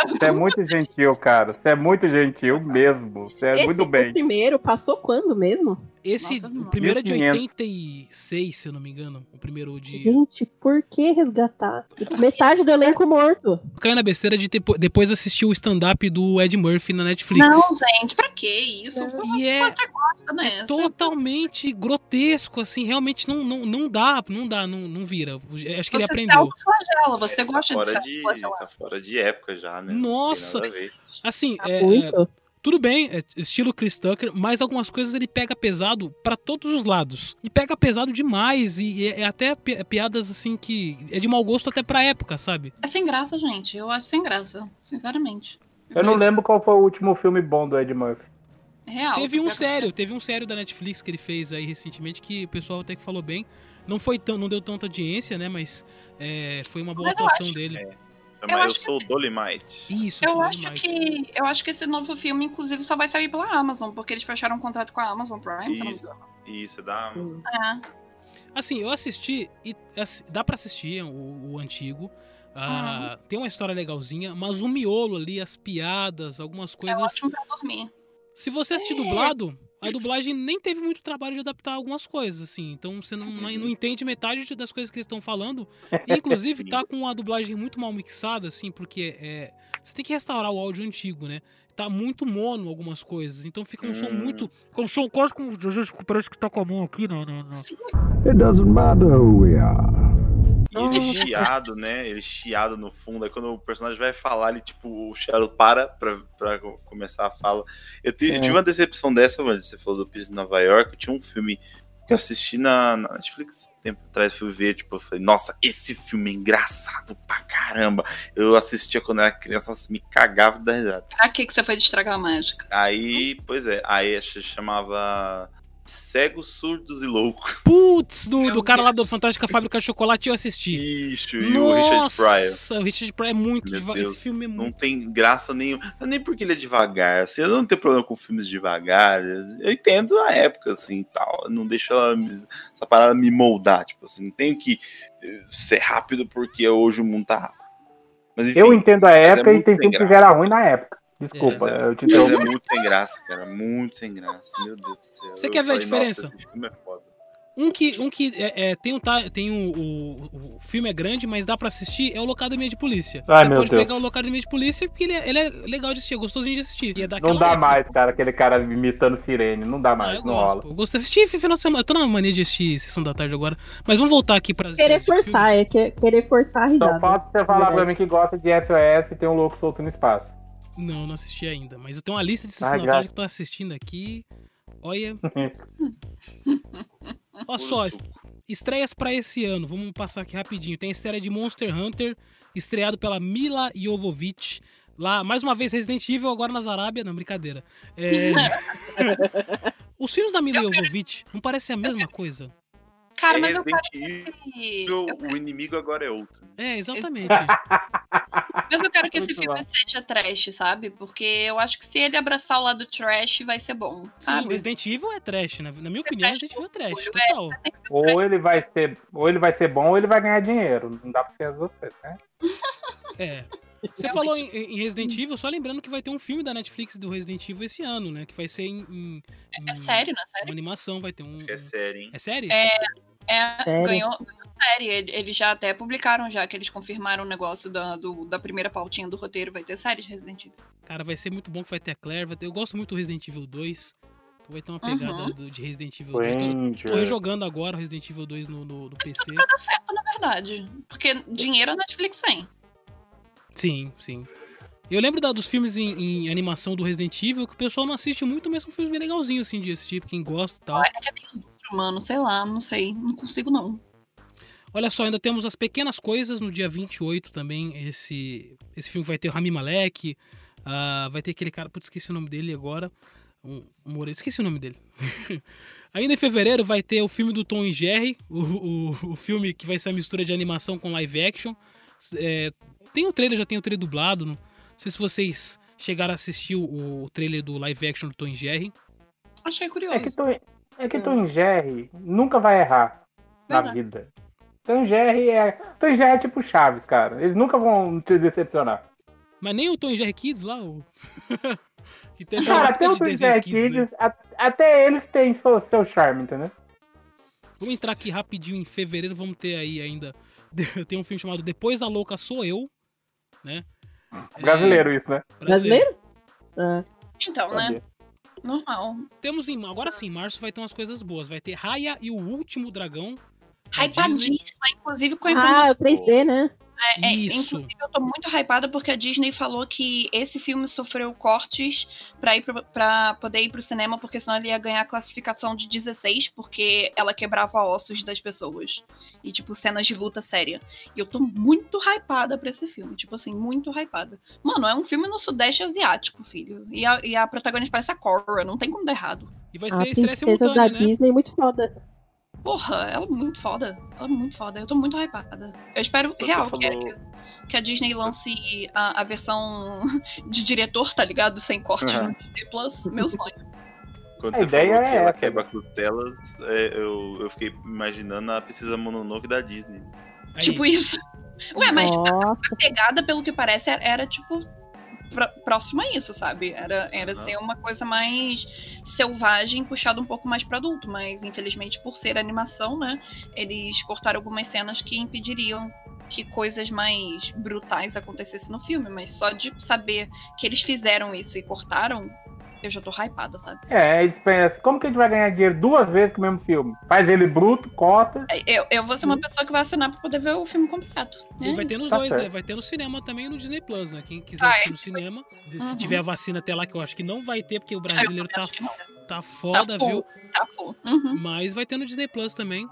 Você é muito gentil, cara. Você é muito gentil mesmo. Você é Esse muito bem. o primeiro passou quando mesmo? Esse, Nossa, o primeiro é de 1500. 86, se eu não me engano. O primeiro de. Gente, por que resgatar? Metade do elenco morto. Caiu na besteira de ter- depois assistir o stand-up do Ed Murphy na Netflix. Não, gente, pra que isso? E é Você gosta, né? totalmente grotesco, assim, realmente não, não, não dá, não dá, não, não vira. Acho que ele Você se aprendeu. autoflagela, você gosta de Fora de, autoflagelar. tá fora de época já, né? Nossa! Assim, Tá é, é, muito. Tudo bem, é estilo Chris Tucker, mas algumas coisas ele pega pesado pra todos os lados. E pega pesado demais, e é, é até pi- piadas assim que é de mau gosto até pra época, sabe? É sem graça, gente. Eu acho sem graça, sinceramente. Eu não Mas lembro qual foi o último filme bom do Ed Murphy. É real. Teve um pega- sério, teve um sério da Netflix que ele fez aí recentemente que o pessoal até que falou bem. Não foi tão, não deu tanta audiência, né? Mas é, foi uma boa Mas eu atuação acho- dele. Chama Eu Eu, acho que Sou o Dolemite. Isso, Eu isso acho que eu acho que esse novo filme, inclusive, só vai sair pela Amazon, porque eles fecharam um contrato com a Amazon Prime. me Isso, engano. isso, dá. É. Assim, eu assisti e dá pra assistir o, o antigo. Ah, Tem uma história legalzinha, mas o miolo ali, as piadas, algumas É coisas. ótimo pra dormir. Se você assistir É. dublado, a dublagem nem teve muito trabalho de adaptar algumas coisas, assim. Então você não, não entende metade de- das coisas que eles estão falando. E, inclusive, tá com a dublagem muito mal mixada, assim, porque é, você tem que restaurar o áudio antigo, né? Tá muito mono algumas coisas. Então fica um som muito. Com um som quase como. Parece que tá com a mão aqui, não, não, não. It doesn't matter who we are. E ele chiado, né? Ele chiado no fundo. Aí quando o personagem vai falar, ele, tipo, o chiado para pra, pra co- começar a fala. Eu, ti- eu É. tive uma decepção dessa, mano. Você falou do Piso de Nova York. Eu tinha um filme que eu assisti na, na Netflix tempo atrás. Fui ver, tipo, eu falei, nossa, esse filme é engraçado pra caramba. Eu assistia quando era criança, nossa, me cagava da risada. Pra que, que você foi de estragar a mágica? Aí, pois é, aí chamava Cegos, Surdos e Loucos. Putz, do, Meu do cara lá do. Fantástica Fábrica de Chocolate eu assisti. Isso, e o Richard Pryor. Nossa, o Richard Pryor é muito devagar. Esse filme é Não muito. tem graça nenhuma. Não é nem porque ele é devagar. Assim, eu não tenho problema com filmes devagar. Eu entendo a época, assim, e tal. Eu não deixo ela, essa parada me moldar. Tipo assim, não tenho que eh, ser rápido porque hoje o mundo tá rápido. Mas, enfim, Eu entendo a época e muito tem filme que era ruim na época. Desculpa, é, eu te interrompi. é muito sem graça, cara. Muito sem graça. Meu Deus do céu. Você Eu quer ver a diferença? Nossa, esse filme é foda. Um que, um que é, é, tem, o, ta- tem o, o, o filme é grande, mas dá pra assistir, é o Locademia de Polícia. Ai, Você meu pode Deus. pegar o Locademia de Polícia porque ele é, ele é legal de assistir, é gostosinho de assistir. E é Não dá época. mais, cara, aquele cara imitando sirene. Não dá Ah, mais, eu não gosto, rola. pô. Eu gosto de assistir final de semana. Eu tô na mania de assistir Sessão da Tarde agora. Mas vamos voltar aqui pra Querer forçar, é que- querer forçar a risada. Só falta você falar pra mim que gosta de SOS e tem um louco solto no espaço. Não, não assisti ainda. Mas eu tenho uma lista de Sessão Ah, graças. Tarde que eu tô assistindo aqui. Olha. Olha só, est- estreias pra esse ano. Vamos passar aqui rapidinho. Tem a estreia de Monster Hunter, estreado pela Mila Jovovich. Lá, mais uma vez, Resident Evil, agora na Arábia. Não, brincadeira. É... Os filmes da Mila Jovovich não parecem a mesma coisa? Cara, É mas eu Resident quero que. Evil, o inimigo agora é outro. É, exatamente. Mas eu quero que esse Muito filme bom. seja trash, sabe? Porque eu acho que se ele abraçar o lado trash, vai ser bom, Sim, sabe? Resident Evil é trash. Na, na minha opinião, trash Resident Evil é trash, puro, total. Ser Ou ele vai ser, ou ele vai ser bom ou ele vai ganhar dinheiro. Não dá pra ser as duas coisas, né? É. Você falou em, em Resident Evil, só lembrando que vai ter um filme da Netflix do Resident Evil esse ano, né? Que vai ser em, em- É sério, não é uma sério? animação, vai ter um. É sério, hein? É sério? É, é Sério? ganhou, ganhou série. Ele- Eles já até publicaram já que eles confirmaram o negócio da, do- da primeira pautinha do roteiro. Vai ter série de Resident Evil. Cara, vai ser muito bom que vai ter a Claire. vai ter- Eu gosto muito do Resident Evil 2. Então vai ter uma pegada Uhum. do- de Resident Evil 2. Tô, tô rejogando agora o Resident Evil 2 no, no, no PC. Vai dar certo, na verdade. Porque dinheiro a Netflix tem. Sim, sim. Eu lembro da- dos filmes em, em animação do Resident Evil que o pessoal não assiste muito, mas são filmes bem legalzinhos, assim, de assistir, pra quem gosta e tal. É que é bem mano. Sei lá, não sei. Não consigo, não. Olha só, ainda temos as pequenas coisas no dia 28 também. Esse, esse filme vai ter o Rami Malek, ah, vai ter aquele cara, putz, esqueci o nome dele agora. Um, um esqueci o nome dele. Ainda em fevereiro vai ter o filme do Tom e Jerry, o, o, o filme que vai ser a mistura de animação com live action. É, tem o trailer, já tem o trailer dublado. Não sei se vocês chegaram a assistir o, o trailer do live action do Tom e Jerry. Achei curioso. É que Tom, é que Tom e Jerry nunca vai errar na Verdade. vida. Tom e Jerry é. Tom e Jerry é tipo Chaves, cara. Eles nunca vão te decepcionar. Mas nem o Tom Jerry Kids lá, o... que tem Cara, até o Tom Jerry kids, né? Kids, a- até eles têm seu, seu charme, entendeu? Vamos entrar aqui rapidinho em fevereiro, vamos ter aí ainda. Tem um filme chamado Depois da Louca Sou Eu, né? Brasileiro isso, né? Brasileiro? Ah, Então, né? Normal. Temos em. Agora sim, em março vai ter umas coisas boas. Vai ter Raya e o Último Dragão. Hypadíssima, inclusive com a informação. Ah, o 3D, né? É, é, inclusive, eu tô muito hypada porque a Disney falou que esse filme sofreu cortes pra, ir pro, pra poder ir pro cinema, porque senão ele ia ganhar a classificação de 16, porque ela quebrava ossos das pessoas. E, tipo, cenas de luta séria. E eu tô muito hypada pra esse filme. Tipo assim, muito hypada. Mano, é um filme no Sudeste Asiático, filho. E a, e a protagonista parece a Korra, não tem como dar errado. E vai A ser estreia princesa da né? Disney é muito foda. Porra, ela é muito foda. Ela é muito foda. Eu tô muito hypada. Eu espero Você real que, falou- que, que a Disney lance a, a versão de diretor, tá ligado? Sem corte Aham. no Disney Plus. Meu sonho. Quando A você ideia falou é que ela essa. quebra cutelas, é, eu, eu fiquei imaginando a Princesa Mononoke da Disney. Aí, Tipo isso. Ué, mas Nossa, a pegada, pelo que parece, era, era, tipo. Pró- Próximo a isso, sabe? Era, era ser uma coisa mais selvagem, puxado um pouco mais pra adulto, mas infelizmente, por ser animação, né? Eles cortaram algumas cenas que impediriam que coisas mais brutais acontecessem no filme, mas só de saber que eles fizeram isso e cortaram, eu já tô hypada, sabe? É, eles pensam, como que a gente vai ganhar dinheiro duas vezes com o mesmo filme? Faz ele bruto, cota. Eu, eu vou ser uma pessoa que vai assinar pra poder ver o filme completo. E É vai ter nos Tá dois, certo. né? Vai ter no cinema também e no Disney Plus, né? Quem quiser Ah, assistir é no cinema, se Uhum. tiver a vacina até lá, que eu acho que não vai ter, porque o brasileiro tá, tá foda, Tá full. viu? Tá full. Uhum. Mas vai ter no Disney Plus também.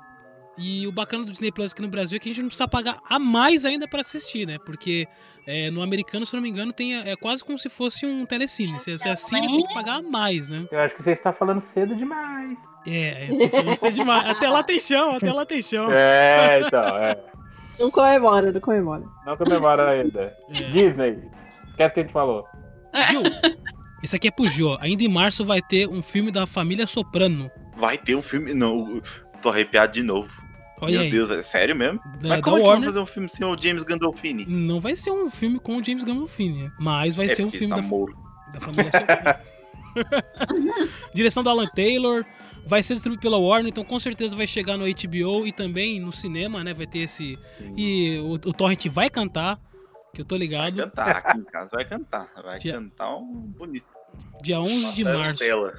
E o bacana do Disney Plus aqui no Brasil é que a gente não precisa pagar a mais ainda pra assistir, né? Porque é, no americano, se eu não me engano, tem, é quase como se fosse um telecine. Você, você assina, você tem que pagar a mais, né? Eu acho que você está falando cedo demais. É, eu tô falando isso demais. Até lá tem chão, até lá tem chão. É, então, é. não comemora, não comemora. Não comemora ainda. É. Disney, esquece o que a gente falou. Gil, esse aqui é pro Gil. Ainda em março vai ter um filme da família Soprano. Vai ter um filme. Não, tô arrepiado de novo. Olha Meu aí. Deus, é sério mesmo? Da- Mas como é que vão Warner. fazer um filme sem o James Gandolfini? Não vai ser um filme com o James Gandolfini, mas vai É ser um filme tá da, da família. Direção do Alan Taylor. Vai ser distribuído pela Warner, então com certeza vai chegar no HBO e também no cinema, né? Vai ter esse. E o, o Torrent vai cantar, que eu tô Vai ligado. cantar, aqui em casa vai cantar. Vai Dia- cantar um bonito. Dia 11 de Nossa, março. Tela.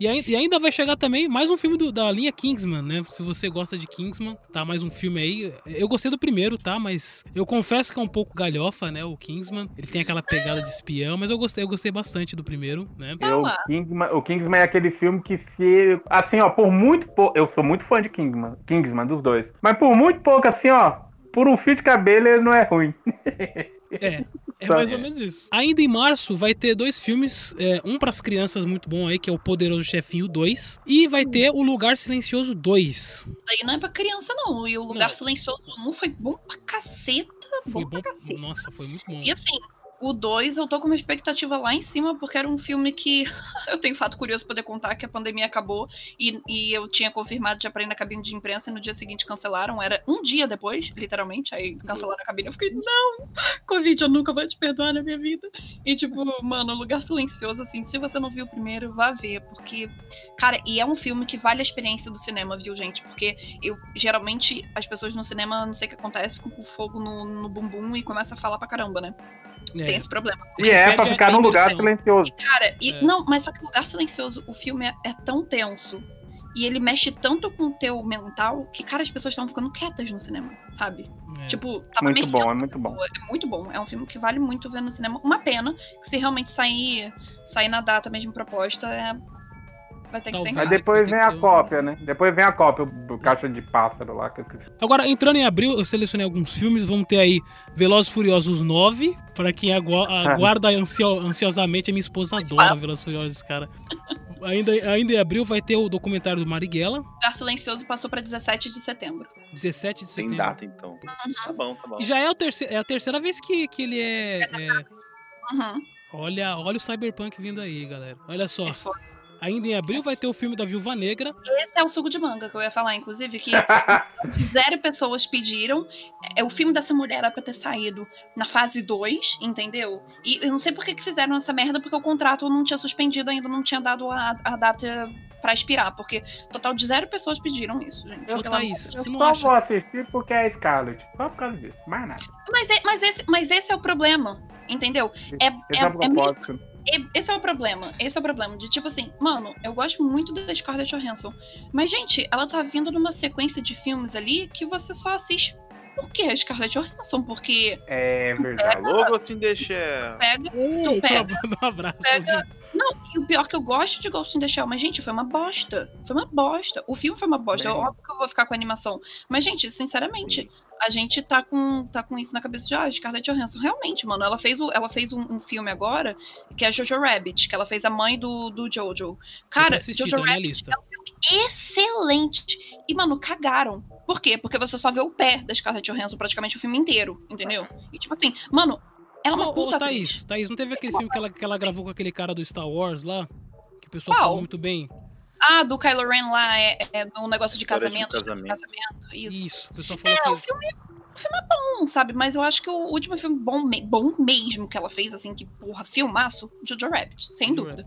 E, ai- e ainda vai chegar também mais um filme do- da linha Kingsman, né? Se você gosta de Kingsman, tá? Mais um filme aí. Eu gostei do primeiro, tá? Mas eu confesso que é um pouco galhofa, né? O Kingsman. Ele tem aquela pegada de espião, mas eu gostei, eu gostei bastante do primeiro, né? Eu, Kingsman, o Kingsman é aquele filme que se. Assim, ó, por muito pouco. Eu sou muito fã de Kingsman. Kingsman, dos dois. Mas por muito pouco, assim, ó. Por um fio de cabelo, ele não é ruim. É, é mais ou menos isso. Ainda em março vai ter dois filmes, é, um pras crianças muito bom aí, que é o Poderoso Chefinho 2, e vai ter o Lugar Silencioso 2. Isso aí não é pra criança, não. E o Lugar Silencioso 1 foi bom pra caceta. Foi bom bom, pra caceta. nossa, foi muito bom. E assim, o 2 eu tô com uma expectativa lá em cima, porque era um filme que eu tenho fato curioso poder contar que a pandemia acabou e, e eu tinha confirmado já pra ir na cabine de imprensa e no dia seguinte cancelaram. Era um dia depois, literalmente. Aí cancelaram a cabine. Eu fiquei, não, Covid, eu nunca vou te perdoar na minha vida. E tipo, mano, lugar silencioso, assim, se você não viu o primeiro, vá ver, porque, cara, e é um filme que vale a experiência do cinema, viu, gente? Porque eu geralmente as pessoas no cinema, não sei o que acontece, ficam com fogo no, no bumbum e começa a falar pra caramba, né? É. Tem esse problema. E é pra ficar num lugar silencioso. Cara, e, É. não, mas só que Lugar Silencioso, o filme é, é tão tenso. E ele mexe tanto com o teu mental que, cara, as pessoas estavam ficando quietas no cinema, sabe? É. Tipo, tava Muito mexendo bom, é muito bom. é muito bom. É um filme que vale muito ver no cinema. Uma pena que se realmente sair, sair na data mesmo proposta, é, Vai ter que ser em Aí casa. depois tem vem a ser cópia, né? Depois vem a cópia do caixa de pássaro lá. Que eu. Agora, entrando em abril, eu selecionei alguns filmes. Vamos ter aí Velozes e Furiosos 9, pra quem agu- aguarda ansio- ansiosamente. A minha esposa adora Velozes e Furiosos, cara. Ainda, ainda em abril vai ter o documentário do Marighella, Lugar Silencioso passou pra 17 de setembro. 17 de Tem setembro. data, então. Tá bom, tá bom. E já é, o terce- é a terceira vez que, que ele é. é- Uhum. olha, olha o Cyberpunk vindo aí, galera. Olha só. É. Ainda em abril vai ter o filme da Viúva Negra. Esse é o suco de manga que eu ia falar, inclusive, que zero pessoas pediram. É, o filme dessa mulher era pra ter saído na fase 2, entendeu? E eu não sei por que, que fizeram essa merda, porque o contrato não tinha suspendido ainda, não tinha dado a, a data pra expirar. Porque total de zero pessoas pediram isso, gente. Amor Thaís, Eu só acha. vou assistir porque é Scarlett. Só por causa disso. Mais nada. Mas, é- mas, esse, mas esse é o problema, entendeu? É, Esse é, é, o é mesmo Esse é o problema. Esse é o problema. De tipo assim, mano, eu gosto muito da Scarlett Johansson. Mas, gente, ela tá vindo numa sequência de filmes ali que você só assiste porque é Scarlett Johansson. Porque É verdade. Alô, Ghost in the Shell. pega, tu pega, Manda um abraço. pega. Não, e o pior é que eu gosto de Ghost in the Shell, mas, gente, foi uma bosta. Foi uma bosta. O filme foi uma bosta. É óbvio que eu vou ficar com a animação. Mas, gente, sinceramente, a gente tá com, tá com isso na cabeça de ah, Scarlett Johansson. Realmente, mano, ela fez, o, ela fez um, um filme agora, que é Jojo Rabbit, que ela fez a mãe do, do Jojo. Cara, assisti, Jojo tá Rabbit é um filme excelente. E, mano, cagaram. Por quê? Porque você só vê o pé da Scarlett Johansson praticamente o filme inteiro, entendeu? E tipo assim, mano, ela é uma Ô, ô, puta Thaís, atriz. Thaís, não teve aquele filme que ela, que ela gravou com aquele cara do Star Wars lá? Que o pessoal Qual? falou muito bem. Ah, do Kylo Ren lá, é, é um negócio de casamento. de casamento. casamento, isso. Isso, o pessoal falou É, que. o filme, o filme é bom, sabe? Mas eu acho que o último filme bom, me- bom mesmo que ela fez, assim, que porra, filmaço, Jojo Rabbit, sem dúvida.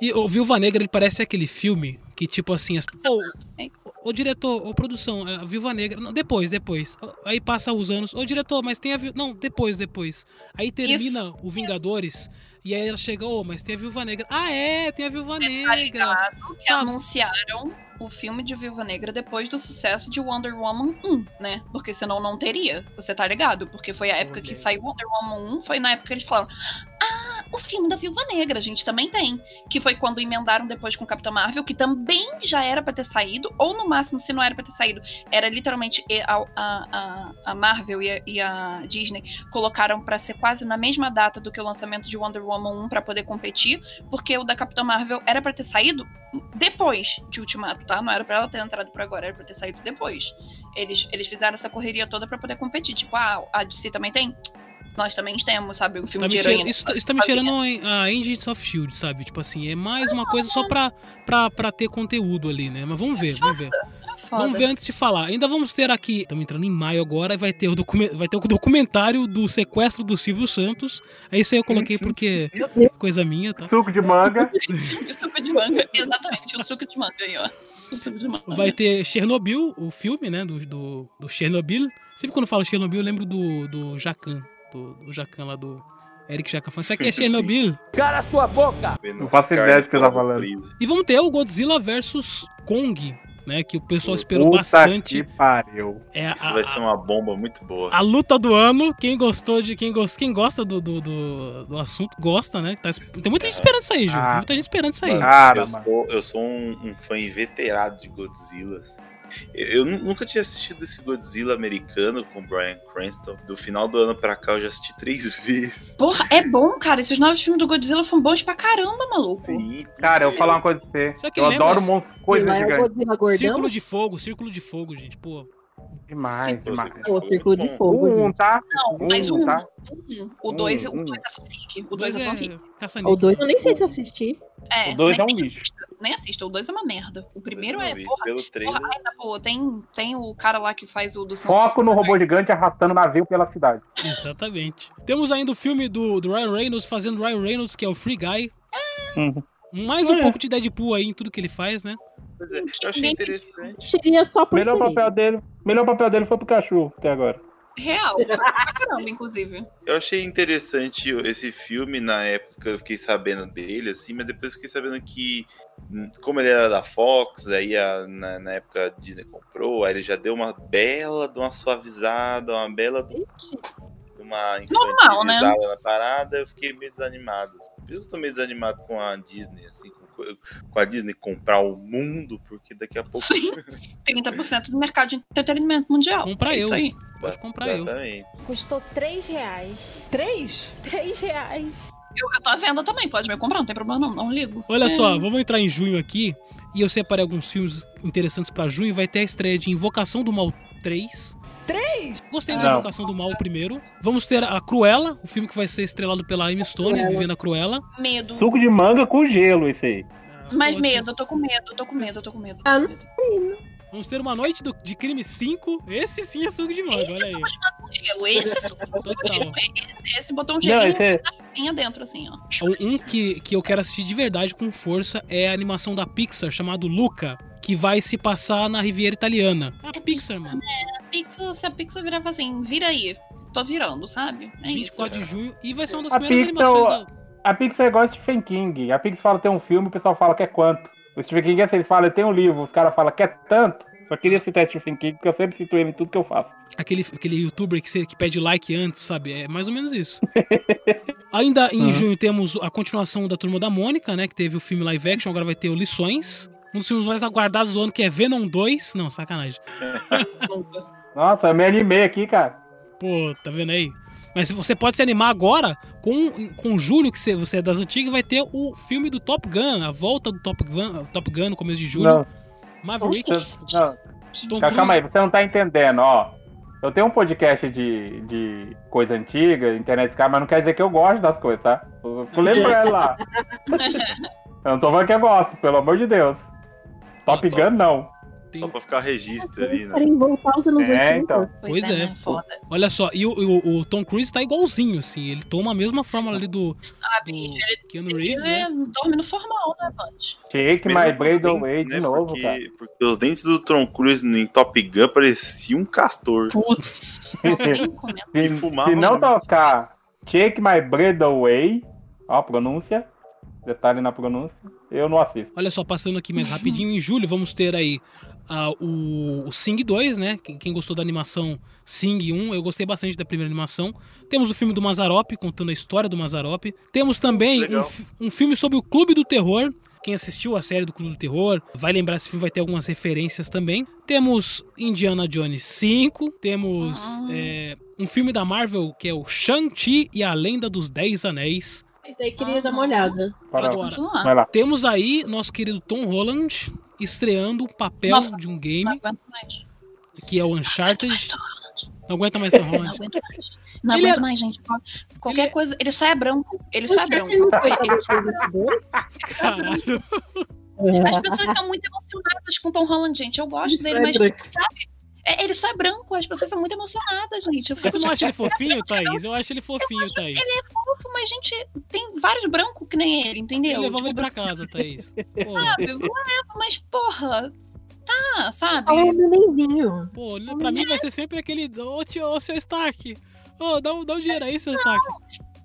E o Viúva Negra, ele parece aquele filme que, tipo assim, as... ô, É isso. ô diretor, ô produção, a Viúva Negra. Não, depois, depois. Aí passa os anos. Ô diretor, mas tem a. Não, depois, depois. Aí termina Isso, o Vingadores. E aí ela chega, ô, mas tem a Viúva Negra. Ah, é, tem a Viúva Tá Negra. ligado que Ah. anunciaram o filme de Viúva Negra depois do sucesso de Wonder Woman 1, né? Porque senão não teria. Você tá ligado? Porque foi a época que saiu Wonder Woman 1, foi na época que eles falaram: Ah, o filme da Viúva Negra, a gente também tem. Que foi quando emendaram depois com Capitã Marvel, que também já era pra ter saído, ou no máximo, se não era pra ter saído, era literalmente a, a, a- Marvel e a, e a Disney colocaram pra ser quase na mesma data do que o lançamento de Wonder Woman 1 pra poder competir, porque o da Capitã Marvel era pra ter saído depois de Ultimato, tá? Não era pra ela ter entrado por agora, era pra ter saído depois. Eles, eles fizeram essa correria toda pra poder competir. Tipo, ah, a DC também tem? Nós também temos, sabe? Um filme Tá de heroína. isso, tá- isso tá me cheirando a Agents of Shield, sabe? Tipo assim, é mais uma coisa só pra, pra, pra ter conteúdo ali, né? Mas vamos ver, vamos ver. Foda. Vamos ver antes de falar. Ainda vamos ter aqui. Estamos entrando em maio agora. Vai ter, o vai ter o documentário do sequestro do Silvio Santos. É isso aí eu coloquei porque é coisa minha, tá? Suco de manga. O suco de manga, exatamente, o suco de manga aí, ó. O suco de manga. Vai ter Chernobyl, o filme, né? Do, do, do Chernobyl. Sempre quando eu falo Chernobyl, eu lembro do, do Jacan. Do, do Jacan lá do. Eric Jacan falando, isso aqui é Chernobyl. Cala sua boca! Não faço ideia do que tá falando. E vamos ter o Godzilla vs Kong, né? Que o pessoal esperou Puta bastante. que pariu. É Isso a, vai ser uma bomba muito boa. a luta do ano. Quem gostou de. Quem, gost, quem gosta do, do, do, do assunto, gosta, né? Tá, tem muita gente esperando isso aí, Ju. Tem Ah. muita gente esperando isso aí. Cara, eu, sou, eu sou um, um fã inveterado de Godzilla. assim. Eu, eu nu- nunca tinha assistido esse Godzilla americano com o Brian Cranston. Do final do ano pra cá eu já assisti três vezes. Porra, é bom, cara. Esses novos filmes do Godzilla são bons pra caramba, maluco. Sim, Cara, eu vou falar uma coisa pra você. Que Eu lembra- adoro monstros, coisas Lá é o gigantes. Godzilla gordão. Círculo de fogo, círculo de fogo, gente. Pô. Demais, Círculo demais. Pô, Círculo de Fogo, Um, tá? Não, mas Um, um, tá? um, o dois, Um, o um. dois é fanfic. O dois é fanfic. caça-níquel. O 2 eu nem sei se eu assisti. É, O dois nem, é um lixo. Nem assista, o dois é uma merda. O primeiro é, vi porra, Pelo trailer. porra, ainda, pô, tem, tem o cara lá que faz o do Foco no robô gigante arrastando navio pela cidade. Exatamente. Temos ainda o filme do, do Ryan Reynolds fazendo Ryan Reynolds, que é o Free Guy. Uhum. Mais um É. pouco de Deadpool aí em tudo que ele faz, né? Pois é, eu achei interessante. Seria só por Melhor papel dele, melhor papel dele foi pro cachorro até agora. Real, pra caramba, inclusive. Eu achei interessante esse filme na época, eu fiquei sabendo dele, assim, mas depois fiquei sabendo que, hum, como ele era da Fox, aí a- na, na época a Disney comprou, aí ele já deu uma bela de uma suavizada, uma bela de uma Normal, né? na parada, eu fiquei meio desanimado. assim. Por isso eu tô meio desanimado com a Disney, assim, com co- com a Disney comprar o mundo, porque daqui a pouco. Sim. 30% do mercado de entretenimento mundial. Comprar é eu. Isso aí. Pode comprar eu. Exatamente. Custou 3 reais. 3? 3 reais. Eu, eu tô à venda também, pode me comprar, não tem problema não, não ligo. Olha É. só, vamos entrar em junho aqui. E eu separei alguns filmes interessantes pra junho. Vai ter a estreia de Invocação do Mal 3. 3? Gostei da. Invocação do Mal primeiro. Vamos ter a Cruella, o filme que vai ser estrelado pela Amy Stone, Cruella. Vivendo a Cruella. Medo. Suco de manga com gelo, esse aí. Mas Pô, medo, eu tô com medo, eu tô com medo, eu tô com medo. Ah, não sei. Vamos ter uma noite do- de crime 5. Esse sim é suco de manga, olha aí. Gelo, esse é com Total. gelo. Esse, esse botou um Não, esse é- dentro, assim, ó. Um, um que, que eu quero assistir de verdade com força é a animação da Pixar chamado Luca, que vai se passar na Riviera Italiana. A Pixar, mano. A Pixar, se a Pixar virava assim, vira aí. Tô virando, sabe? É isso. 24 de junho. E vai ser uma das A primeiras Pixar, animações da. a Pixar é igual Stephen King. A Pixar fala que tem um filme, o pessoal fala que é quanto. O Stephen King é assim, ele fala, tenho um livro, os caras falam que é tanto. Só queria citar Stephen King, porque eu sempre cito ele em tudo que eu faço. Aquele, aquele youtuber que, você- que pede like antes, sabe? É mais ou menos isso. Ainda em Uhum. junho temos a continuação da Turma da Mônica, né? Que teve o filme live action, agora vai ter o Lições. Um dos filmes mais aguardados do ano que é Venom 2. Não, sacanagem. Nossa, eu me animei aqui, cara. Pô, tá vendo aí? Mas você pode se animar agora com, com julho, que você, você é das antigas, vai ter o filme do Top Gun, a volta do Top Gun, Top Gun no começo de julho. Não. Maverick. Não, Tom Calma, calma aí, você não tá entendendo, ó. Eu tenho um podcast de, de coisa antiga, internet cara, mas não quer dizer que eu gosto das coisas, tá? Eu tô lembrando lá. Eu não tô falando que eu gosto, pelo amor de Deus. Top Gun, não. Só pra ficar registro ali, né? Voltar aos anos É, 80. então. Pois é. né? Foda. Olha só, e o, o- o Tom Cruise tá igualzinho, assim. Ele toma a mesma fórmula ali do, Ah, do bicho, ele, Keanu Reeves, ele né? dorme no formal, né, Band? Take Mesmo my braid away de né? novo, porque, cara. porque os dentes do Tom Cruise em Top Gun pareciam um castor. Putz, não. E Se, se não tocar Take my bread away, ó a pronúncia, detalhe na pronúncia, eu não assisto. Olha só, passando aqui mais rapidinho, em julho vamos ter aí ah, o, o Sing 2, né? Quem, quem gostou da animação Sing 1, eu gostei bastante da primeira animação. Temos o filme do Mazarop, contando a história do Mazarop. Temos também um, um filme sobre o Clube do Terror. Quem assistiu a série do Clube do Terror vai lembrar esse filme, vai ter algumas referências também. Temos Indiana Jones 5, temos é, um filme da Marvel que é o Shang-Chi e a Lenda dos Dez Anéis. Isso aí queria dar uma olhada. Para- Agora, Continuar. Vai lá. temos aí nosso querido Tom Holland estreando o papel Nossa, de um Não game, aguento mais. que é o Não Uncharted. Não aguenta mais Tom Holland. Não aguento mais. Não Ele aguento é- mais, gente. Qualquer ele é- coisa. Ele só é branco. Ele só é branco. Não 2022? Caralho. As pessoas estão muito emocionadas com Tom Holland, gente. Eu gosto Ele dele, é mas, sabe? É, ele só é branco. As pessoas são muito emocionadas, gente. Eu Você fico, não acha ele "Será que fofinho? Thaís? Eu acho ele fofinho, Thaís. Ele é fofo, mas, gente, tem vários brancos que nem ele, entendeu? Eu levava Tipo, ele pra casa, Thaís. Pô, Sabe? Leva, mas, porra. Tá, sabe? Fala um nenenzinho. pô, pra mim vai ser sempre aquele. Ô, tio, ô, seu Stark. Ô, dá, um, dá um dinheiro aí, seu Stark.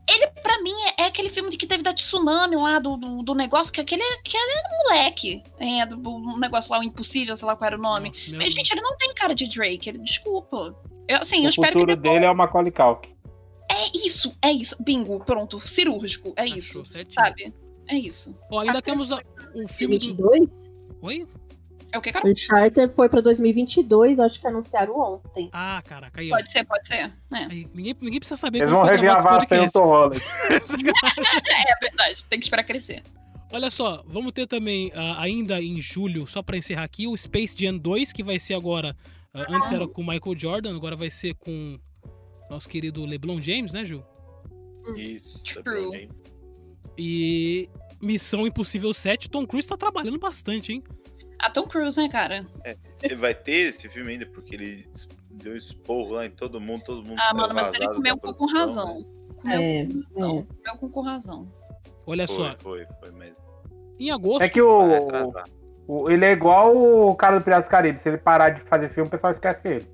Ele, pra mim, é, é aquele filme que teve da tsunami lá, do, do, do negócio, que aquele, aquele era um moleque. É, do, do negócio lá, o Impossível, sei lá qual era o nome. Nossa, Mas, gente, ele não tem cara de Drake, ele, desculpa. Eu, assim, eu O espero que futuro dele é o Macaulay Culkin. É isso, é isso. Bingo, pronto, cirúrgico, é Achou isso, certinho. sabe? É isso. Ó, ainda temos a- o filme do. 22? Oi? É o que, cara? Uncharted foi pra 2022, acho que anunciaram ontem. Ah, caraca, aí. Pode ser, pode ser. É, Aí, ninguém, ninguém precisa saber Eles vão revivar sem o. Tom Holland. é verdade, tem que esperar crescer. Olha só, vamos ter também, ah, ainda em julho, só pra encerrar aqui, o Space Jam 2, que vai ser agora. ah, antes era com o Michael Jordan, agora vai ser com nosso querido LeBron James, né, Ju? Isso. True. E Missão Impossível 7, Tom Cruise tá trabalhando bastante, hein? A Tom Cruise, né, cara? Ele vai ter esse filme ainda, porque ele deu esporro lá em todo mundo, todo mundo Ah, mano, mas ele comeu da com, com produção, razão. né? Comeu É, com razão. é. Comeu com, com razão. Olha Foi, só, foi, foi, mas. em agosto. É que o, o- ele é igual o cara do Piratas do Caribe. Se ele parar de fazer filme, o pessoal esquece ele.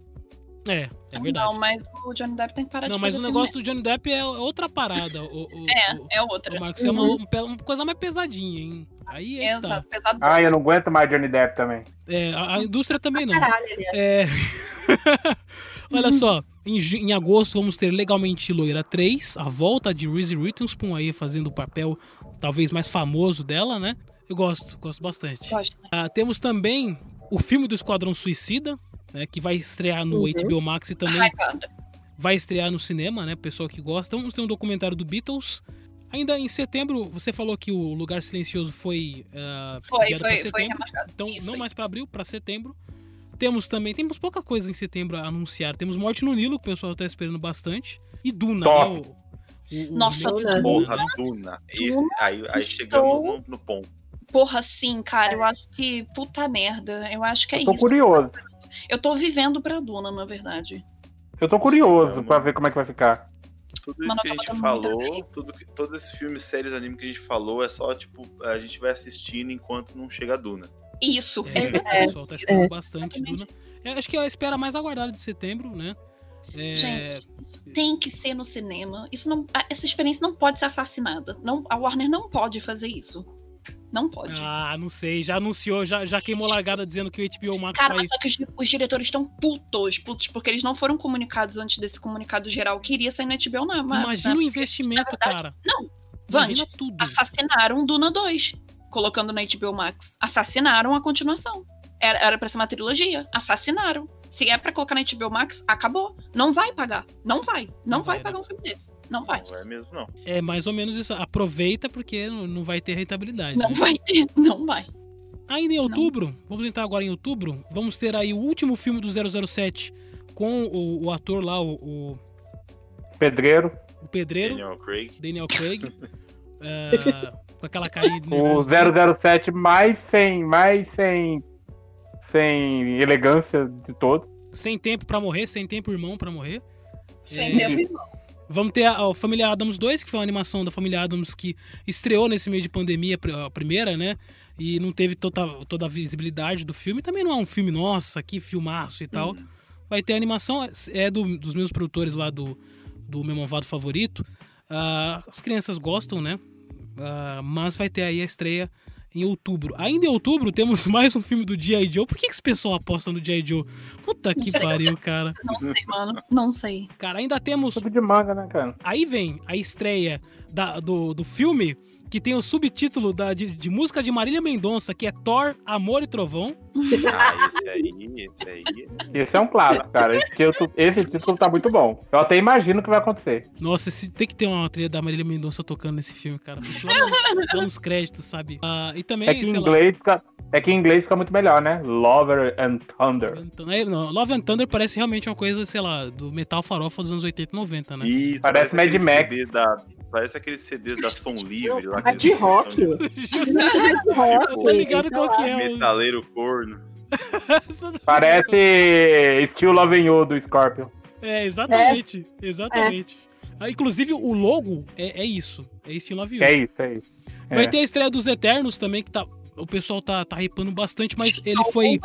É, é verdade. Não, mas o Johnny Depp tem que parar Não, de mas o negócio filme. do Johnny Depp é outra parada. O, o- É, o- é outra. o Marcos, é uma, um pe- uma coisa mais pesadinha, hein? Aí é, tá. Exato, pesado. Ah, eu não aguento mais Johnny Depp também. É, a, a indústria também não. Caralho, aliás. É... Olha só, em, em agosto vamos ter Legalmente Loira 3, a volta de Reese Witherspoon aí fazendo o papel talvez mais famoso dela, né? Eu gosto, gosto bastante. Gosto. Ah, temos também o filme do Esquadrão Suicida, né, que vai estrear no Uhum. HBO Max e também Hypada. vai estrear no cinema, né? Pessoal que gosta. Vamos ter um documentário do Beatles. Ainda em setembro, você falou que o Lugar Silencioso foi ah, Foi, foi, foi. Então, Isso não aí. mais para abril, para setembro. Temos também, temos pouca coisa em setembro a anunciar. Temos Morte no Nilo, que o pessoal tá esperando bastante. E Duna, Top. né? O, o- o Nossa, de Duna. Porra? Duna. Esse- Duna, aí, aí chegamos no, no ponto. Porra, sim, cara, eu acho que. Puta merda. Eu acho que é Tô isso. curioso. Eu tô vivendo pra Duna, na verdade. Eu tô curioso pra não. ver como é que vai ficar. Tudo Mano, isso que a eu gente falou, tudo, todos esses filmes, séries, anime que a gente falou, é só, tipo, a gente vai assistindo enquanto não chega a Duna. Isso, É, é, o pessoal tá esperando é. bastante Duna. exatamente. É, acho que é a espera mais aguardada de setembro, né? É, Gente, isso tem que ser no cinema. Isso não, essa experiência não pode ser assassinada. Não, a Warner não pode fazer isso. Não pode. Ah, não sei, já anunciou, já, já queimou largada dizendo que o HBO Max Cara, vai. mas só que os, os diretores estão putos, putos, porque eles não foram comunicados antes desse comunicado geral que iria sair no HBO na Max. Imagina né? o investimento, verdade, cara. Não, Vande, assassinaram Duna 2, colocando na HBO Max. Assassinaram a continuação. Era, era pra ser uma trilogia. Assassinaram. Se é pra colocar na HBO Max, acabou. Não vai pagar. Não vai. Não, Não vai, vai, pagar um filme desse. Não vai. Não é mesmo, não. É mais ou menos isso. Aproveita porque não não vai ter rentabilidade. Não né? vai ter. Não vai. Ainda em outubro, vamos entrar agora em outubro, vamos ter aí o último filme do 007 com o, o ator lá, o, o, Pedreiro. o pedreiro, Daniel Craig. Daniel Craig. é, com aquela carinha de O nervoso. 007 mais sem, mais sem, sem elegância de todo. Sem tempo pra morrer, sem tempo irmão pra morrer. Sem É. tempo irmão. Vamos ter a, a Família Adams 2, que foi uma animação da Família Adams que estreou nesse meio de pandemia, a primeira, né? E não teve toda, toda a visibilidade do filme. Também não é um filme, nossa, que filmaço e tal. Uhum. Vai ter a animação, é do- dos meus produtores lá do, do meu malvado favorito. Ah, as crianças gostam, né? Ah, mas vai ter aí a estreia em outubro. Ainda em outubro temos mais um filme do G.I. Joe. Por que, que esse pessoal aposta no G.I. Joe? Puta que pariu, cara. Não sei, mano. Não sei. Cara, ainda temos Tudo de manga, né, cara? Aí vem a estreia da- do, do filme que tem o subtítulo da, de, de música de Marília Mendonça, que é Thor, Amor e Trovão. Ah, esse aí, esse aí. Esse é um clássico, cara. Esse título, esse título tá muito bom. Eu até imagino o que vai acontecer. Nossa, esse, tem que ter uma trilha da Marília Mendonça tocando nesse filme, cara. Lá nos créditos, sabe? Ah, e também, É que em inglês fica, é que em inglês fica muito melhor, né? Lover and Thunder. Então, é, não, Love and Thunder parece realmente uma coisa, sei lá, do metal farofa dos anos 80 e 90, né? Isso, Parece Mad aqueles Max. CDs da, parece aqueles CDs da Som Livre lá. A de rock. Tá ligado qual que é? o- Metaleiro corno. Parece Still Loving You do Scorpion. É, exatamente. Exatamente. Ah, inclusive, o logo é, é isso. É Steel Love You. É isso, é isso. Vai É. ter a estreia dos Eternos também, que tá. O pessoal tá, tá hypando bastante, mas ele foi.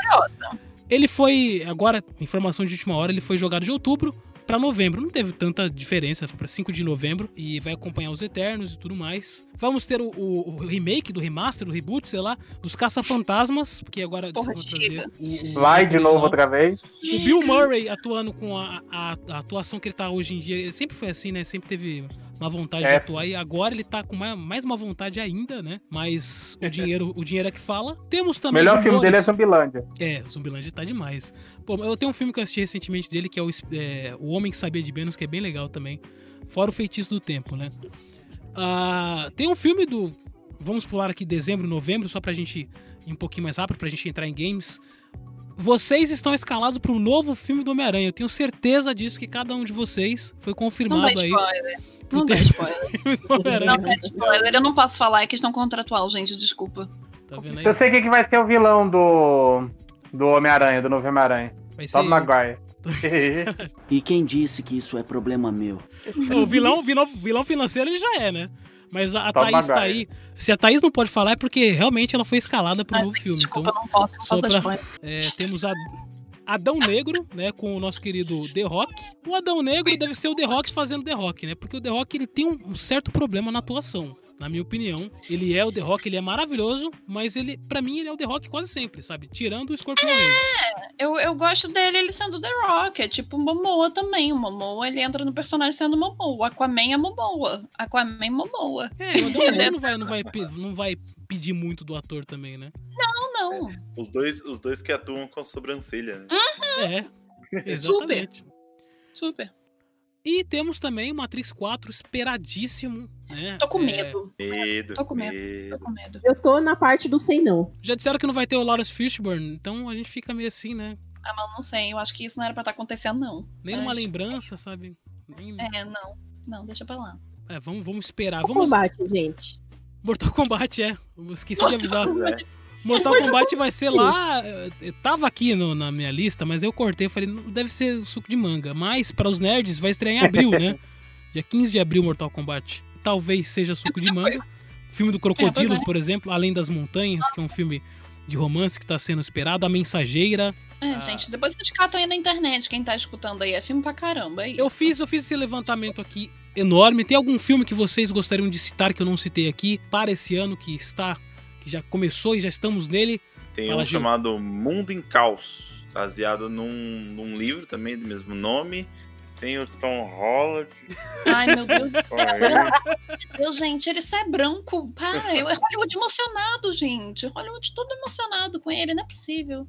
Ele foi. Agora, informação de última hora, ele foi jogado de outubro pra novembro. Não teve tanta diferença, foi pra 5 de novembro. E vai acompanhar os Eternos e tudo mais. Vamos ter o, o- o remake do remaster, o reboot, sei lá, dos Caça-Fantasmas, porque agora Porra, o, o Lá de original. novo outra vez. O Bill Murray atuando com a, a- a atuação que ele tá hoje em dia, ele sempre foi assim, né? Sempre teve uma vontade de É. atuar e agora ele tá com mais, mais uma vontade ainda, né? Mas o dinheiro, o dinheiro é que fala. Temos O também. melhor filme dele é Zumbilândia. É, Zumbilândia tá demais. Pô, eu tenho um filme que eu assisti recentemente dele que é o, é, o Homem que Sabia de Menos, que é bem legal também. Fora o Feitiço do Tempo, né? Ah, tem um filme do. Vamos pular aqui dezembro, novembro, só pra gente ir um pouquinho mais rápido, pra gente entrar em games. Vocês estão escalados para um novo filme do Homem-Aranha. Eu tenho certeza disso que cada um de vocês foi confirmado aí. spoiler. Não dá tem- spoiler. Não dá spoiler. Eu não posso falar, é questão contratual, gente. Desculpa. Tá vendo aí? Eu sei quem que vai ser o vilão do. Do Homem-Aranha, do novo Homem-Aranha. Tom Maguire. E quem disse que isso é problema meu? O vilão, vilão, vilão financeiro ele já é, né? Mas a, a Thaís tá aí. Se a Thaís não pode falar é porque realmente ela foi escalada pro Ah, novo gente, filme. desculpa, Então, eu não posso. Não só posso dar pra- spoiler. é, temos a Adão Negro, né, com o nosso querido The Rock. O Adão Negro deve ser o The Rock fazendo The Rock, né? Porque o The Rock ele tem um, um certo problema na atuação. Na minha opinião, ele é o The Rock, ele é maravilhoso, mas ele, para mim, ele é o The Rock quase sempre, sabe? Tirando o Scorpion. É, eu, eu gosto dele ele sendo The Rock, é tipo o Momoa também. O Momoa, ele entra no personagem sendo Momoa. O Aquaman é Momoa. Aquaman é Momoa. É, o não vai, não, vai, não vai pedir muito do ator também, né? Não, não. Os dois, os dois que atuam com a sobrancelha, né? É, exatamente. Super. E temos também o Matrix 4 esperadíssimo, né? Tô com É, medo. Medo. Tô com medo. Tô com medo. Eu tô na parte do sem não. Já disseram que não vai ter o Lawrence Fishburne, então a gente fica meio assim, né? Ah, mas não sei. Eu acho que isso não era pra estar acontecendo, não. Nem uma Mas- lembrança, sabe? Nem- É, não. Não, deixa pra lá. É, vamos, vamos esperar. O Vamos... combate, gente. Mortal Kombat, é. Eu esqueci de avisar. Kombat. Mortal Kombat vai ser lá. eh, eh, Tava aqui no- na minha lista, mas eu cortei. eu Falei, não deve ser suco de manga. Mas, para os nerds, vai estrear em abril, né? Dia 15 de abril, Mortal Kombat. Talvez seja suco de manga. Filme do Crocodilos, pois é. por exemplo, Além das Montanhas, que é um filme de romance que tá sendo esperado. A Mensageira. É, Ah. gente, depois vocês catam aí na internet. Quem tá escutando aí é filme pra caramba, é isso. Eu fiz, eu fiz esse levantamento aqui enorme. Tem algum filme que vocês gostariam de citar que eu não citei aqui para esse ano que está, que já começou e já estamos nele? Tem Fala, um Gil. chamado Mundo em Caos, baseado num, num livro também do mesmo nome. Tem o Tom Holland. Ai, meu Deus do céu. Meu, gente, ele só é branco. Para, eu é Hollywood emocionado, gente. Hollywood todo emocionado com ele, não é possível.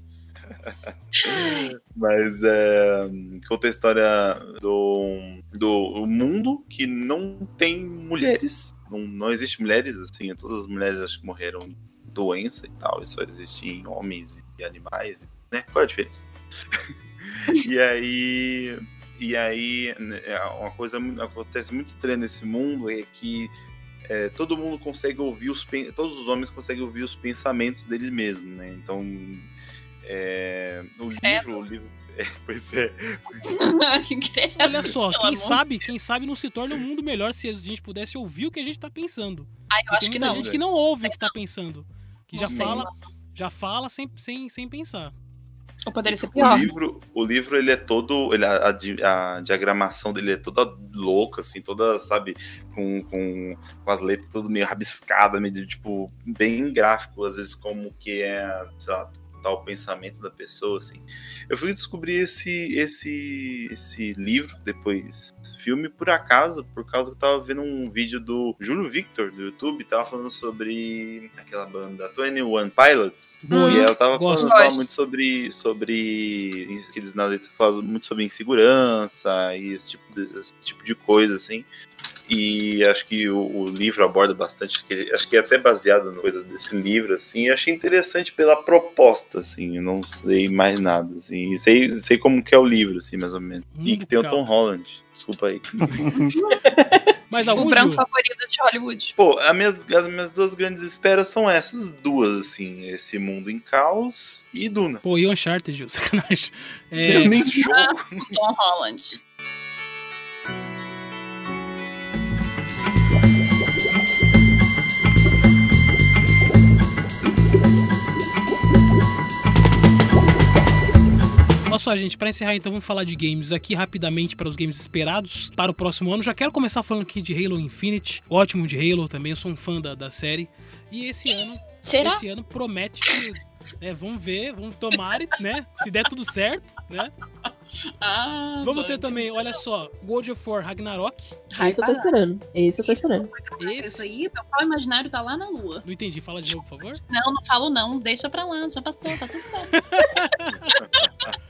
Mas é, conta a história do, do mundo que não tem mulheres. Não, não existe mulheres, assim. Todas as mulheres acho que morreram de doença e tal. E só existem homens e animais, né? Qual é a diferença? e aí. E aí, né, é uma coisa acontece muito estranha nesse mundo é que é, todo mundo consegue ouvir os todos os homens conseguem ouvir os pensamentos deles mesmos, né? Então, é, o livro, o livro, é, pois é. Olha só, quem sabe, quem sabe não se torna um mundo melhor se a gente pudesse ouvir o que a gente tá pensando. Ai, eu acho tem que muita não. gente que não ouve o que tá pensando. Que já Não sei, fala, já fala sem, sem, sem pensar. Ou poderia ser o pior. livro, o livro ele é todo, ele, a, a a diagramação dele é toda louca, assim, toda, sabe, com, com, com as letras todas meio rabiscadas, meio tipo bem gráfico, às vezes como que é, sei lá, tal pensamento da pessoa, assim. Eu fui descobrir esse, esse, esse livro, depois filme, por acaso, por causa que eu tava vendo um vídeo do Júlio Victor, do YouTube, tava falando sobre aquela banda 21 Pilots, Boa, e ela tava gosto. falando tava muito sobre, sobre que eles na letra falam muito sobre insegurança e esse tipo de, esse tipo de coisa, assim. E acho que o, o livro aborda bastante, acho que é até baseado em coisas desse livro, assim. e achei interessante pela proposta, assim. Eu não sei mais nada, assim. e Sei, sei como que é o livro, assim, mais ou menos. e Mundo que tem o calmo. Tom Holland. Desculpa aí. Mas O algum branco Gil? favorito de Hollywood. Pô, a minhas, as minhas duas grandes esperas são essas duas, assim. Esse Mundo em Caos e Duna. Pô, e o Uncharted, Gil, sacanagem. É, Eu nem jogo. Tom Holland. Olha só, gente, pra encerrar então, vamos falar de games aqui rapidamente para os games esperados para o próximo ano. Já quero começar falando aqui de Halo Infinite, ótimo de Halo também, eu sou um fã da, da série. E esse ano, Será? esse ano promete que, né, vamos ver, vamos tomar, né, se der tudo certo, né? Ah, Vamos ter também, olha só, God of War Ragnarok. Ai, Esse eu tô para. esperando. Esse eu tô esperando. Isso Esse, aí, meu pau imaginário tá lá na lua. não entendi, fala de novo, por favor. Não, não falo não. Deixa pra lá, já passou, tá tudo certo.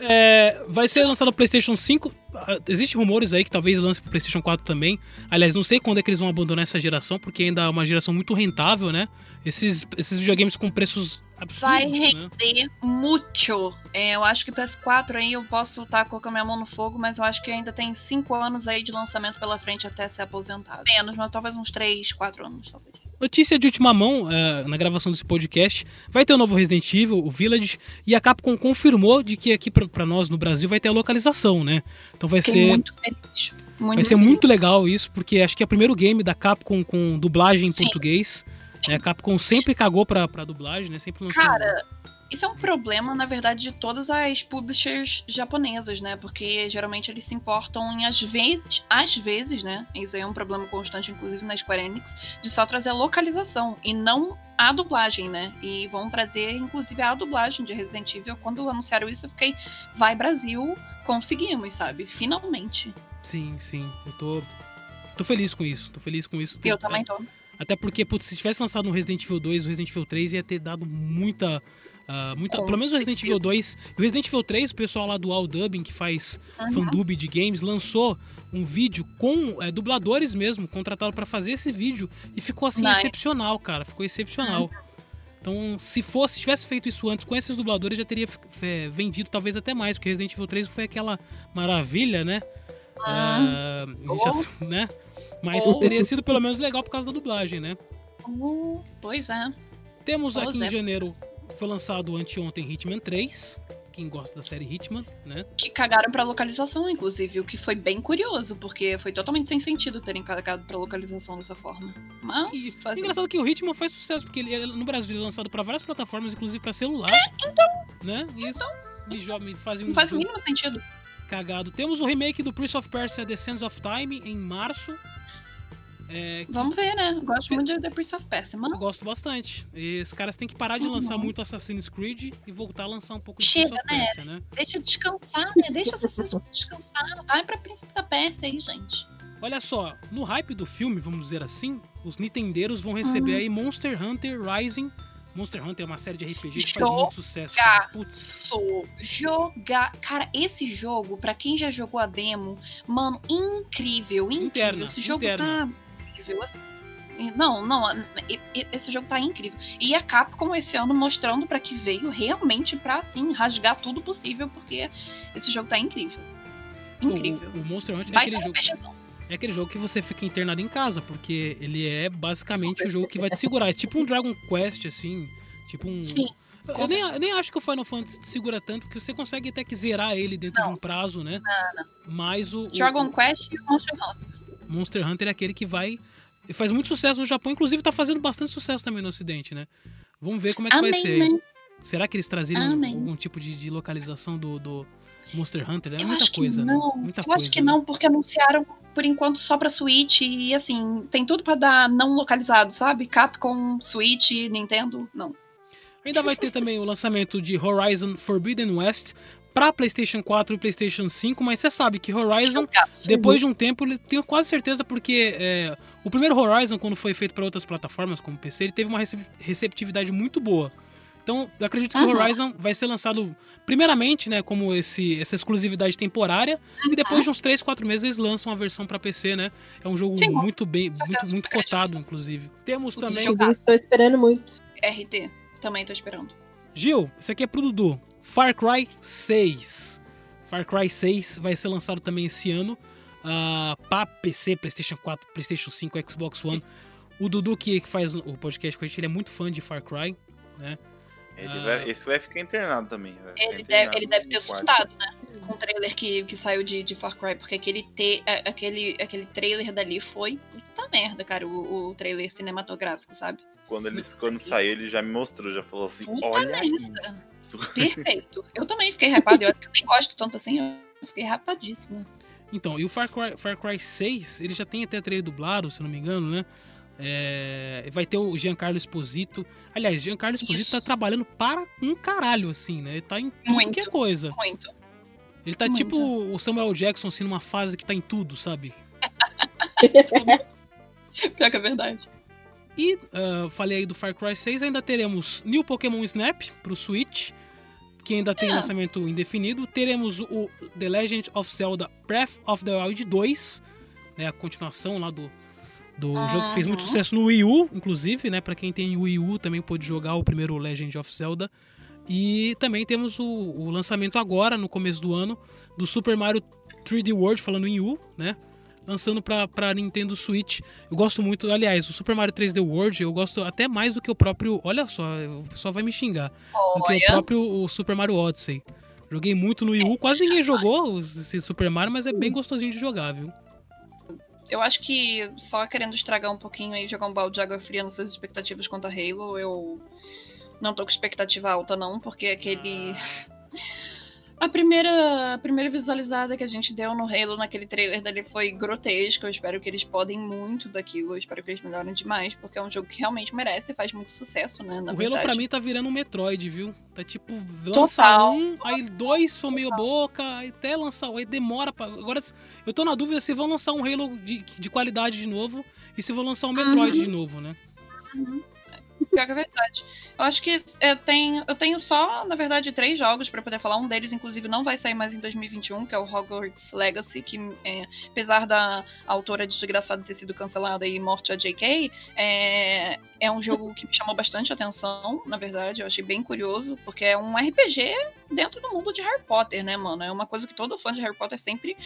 É, vai ser lançado no PlayStation 5. Ah, Existem rumores aí que talvez lance pro PlayStation 4 também. Aliás, não sei quando é que eles vão abandonar essa geração, porque ainda é uma geração muito rentável, né? Esses, esses videogames com preços absurdos, Vai né? render muito. É, eu acho que PS4 aí eu posso estar colocando minha mão no fogo, mas eu acho que ainda tem 5 anos aí de lançamento pela frente até ser aposentado. Menos, mas talvez uns 3, 4 anos, talvez. Notícia de última mão, é, na gravação desse podcast, vai ter o novo Resident Evil, o Village, e a Capcom confirmou de que aqui pra nós no Brasil vai ter a localização, né? Então vai Fiquei ser muito feliz. Muito Vai ser feliz. muito legal isso, porque acho que é o primeiro game da Capcom com dublagem em Sim. português. né? A Capcom sempre cagou pra, pra dublagem, né? Sempre lançou. Cara, Isso é um problema, na verdade, de todas as publishers japonesas, né? Porque geralmente eles se importam em, às vezes, às vezes, né? Isso aí é um problema constante, inclusive na Square Enix, de só trazer a localização e não a dublagem, né? E vão trazer, inclusive, a dublagem de Resident Evil. Quando anunciaram isso, eu fiquei, vai Brasil, conseguimos, sabe? Finalmente. Sim, sim. Eu tô. Tô feliz com isso. Tô feliz com isso. Eu também tô. Até porque, putz, se tivesse lançado no Resident Evil 2, o Resident Evil 3 ia ter dado muita. Uh, muita pelo menos o Resident Evil 2. E o Resident Evil 3, o pessoal lá do All Dubbing, que faz Uhum. fandub de games, lançou um vídeo com é, dubladores mesmo, contratado pra fazer esse vídeo. E ficou assim, excepcional, cara. Ficou excepcional. Então, se fosse, se tivesse feito isso antes com esses dubladores, já teria é, vendido talvez até mais, porque Resident Evil 3 foi aquela maravilha, né? Ah. Gente já- né? Mas Oh. teria sido pelo menos legal por causa da dublagem, né? Uh, pois é. Temos Pois aqui é. em janeiro, foi lançado anteontem Hitman 3. Quem gosta da série Hitman, né? Que cagaram pra localização, inclusive, o que foi bem curioso, porque foi totalmente sem sentido terem cagado pra localização dessa forma. Mas, faz um Engraçado que o Hitman faz sucesso, porque ele, no Brasil ele é lançado pra várias plataformas, inclusive pra celular. então. Né? Isso. E jo- me fazem um Não faz o mínimo sentido. cagado. Temos o remake do Prince of Persia The Sands of Time em março. É, que Vamos ver, né? Gosto muito de The Prince of Persia, mas... eu gosto bastante. E os caras têm que parar de lançar Uhum. muito Assassin's Creed e voltar a lançar um pouco de Chega, Prince né? Persia, né? Deixa descansar, né? Deixa Assassin's Creed descansar. Vai pra Príncipe da Pérsia aí, gente. Olha só, no hype do filme, vamos dizer assim, os nintendeiros vão receber Uhum. aí Monster Hunter Rising. Monster Hunter é uma série de RPG que faz Jogar. muito sucesso. Cara. Putz, jogar. Cara, esse jogo, pra quem já jogou a demo, mano, incrível, incrível. Interna, esse jogo interna. tá incrível. assim. Não, não, esse jogo tá incrível. E a Capcom esse ano mostrando pra que veio realmente pra, assim, rasgar tudo possível, porque esse jogo tá incrível. Incrível. o, o Monster Hunter é aquele jogo. É aquele jogo que você fica internado em casa, porque ele é basicamente o jogo que vai te segurar. É tipo um Dragon Quest, assim. Tipo um. Sim. Eu nem, eu nem acho que o Final Fantasy te segura tanto, porque você consegue até que zerar ele dentro de um prazo, né? Não, não. Mas o, o- Dragon Quest e Monster Hunter. Monster Hunter é aquele que vai. Faz muito sucesso no Japão, inclusive tá fazendo bastante sucesso também no Ocidente, né? Vamos ver como é que vai Amém, ser. né? Será que eles Amém. algum tipo de, de localização do, do Monster Hunter? É Eu muita acho coisa, que né? não. Muita eu coisa. acho que né? não, porque anunciaram por enquanto só pra Switch e assim, tem tudo pra dar não localizado, sabe? Capcom, Switch, Nintendo, não. Ainda vai ter também o lançamento de Horizon Forbidden West para PlayStation 4 e PlayStation 5, mas você sabe que Horizon, depois de um tempo, ele tenho quase certeza porque é, o primeiro Horizon, quando foi feito para outras plataformas, como PC, ele teve uma recep- receptividade muito boa. Então, eu acredito que o Uhum. Horizon vai ser lançado primeiramente, né, como esse, essa exclusividade temporária, e depois de uns 3, 4 meses eles lançam a versão para PC, né? É um jogo Sim, muito bem, muito, muito cotado, inclusive. Temos também Inclusive, estou esperando muito. RT, também tô esperando. Gil, isso aqui é pro Dudu. Far Cry 6. Far Cry 6 vai ser lançado também esse ano uh, para PC, PlayStation 4, PlayStation 5, Xbox One. O Dudu que, faz o podcast com a gente, ele é muito fã de Far Cry, né? Ele Ah. vai- esse vai ficar internado também. ficar Ele deve, internado ele deve ter assustado, né? Com o trailer que, que saiu de, de Far Cry, porque aquele, te, a- aquele, aquele trailer dali foi puta merda, cara, o, o trailer cinematográfico, sabe? Quando, ele, quando saiu, ele já me mostrou, já falou assim: Puta olha merda. isso. Perfeito. Eu também fiquei que eu nem gosto tanto assim, eu fiquei rapadíssima. Então, e o Far Cry, Far Cry 6, ele já tem até trailer dublado, se não me engano, né? É, vai ter o Giancarlo Esposito. Aliás, Giancarlo Esposito Isso. tá trabalhando para um caralho, assim, né? Ele tá em tudo Muito. que é coisa. Muito. Ele tá Muito. tipo o Samuel Jackson, assim, numa fase que tá em tudo, sabe? Pior que é verdade. E ah, falei aí do Far Cry 6, ainda teremos New Pokémon Snap pro Switch, que ainda tem É. lançamento indefinido. Teremos o The Legend of Zelda Breath of the Wild 2, né, a continuação lá do, do jogo que fez muito sucesso no Wii U, inclusive, né, para quem tem Wii U também pôde jogar o primeiro Legend of Zelda. E também temos o, o lançamento agora, no começo do ano, do Super Mario 3D World, falando em U, né? Lançando pra, pra Nintendo Switch. Eu gosto muito, aliás, o Super Mario 3D World eu gosto até mais do que o próprio. Olha só, o pessoal vai me xingar. Do que o Olha. próprio o Super Mario Odyssey. Joguei muito no Wii U, quase ninguém jogou esse Super Mario, mas é bem gostosinho de jogar, viu? Eu acho que só querendo estragar um pouquinho aí, jogar um balde de água fria nas suas expectativas quanto a Halo, eu Não tô com expectativa alta, não, porque aquele. A primeira, a primeira visualizada que a gente deu no Halo naquele trailer dele foi grotesca. Eu espero que eles podem muito daquilo. Eu espero que eles melhorem demais, porque é um jogo que realmente merece e faz muito sucesso, né? Na o verdade. Halo pra mim tá virando um Metroid, viu? Tá tipo, lança Total. um, aí dois foi meio boca, aí até lançar, aí demora pra. Agora eu tô na dúvida se vão lançar um Halo de, de qualidade de novo e se vão lançar um Metroid Uhum. de novo, né? Pior que é verdade. Eu acho que eu tenho, eu tenho só, na verdade, três jogos pra poder falar. Um deles, inclusive, não vai sair mais em 2021, que é o Hogwarts Legacy, que, é, apesar da autora desgraçada ter sido cancelada e morte a J.K., é, é um jogo que me chamou bastante atenção, na verdade. Eu achei bem curioso, porque é um RPG dentro do mundo de Harry Potter, né, mano? É uma coisa que todo fã de Harry Potter sempre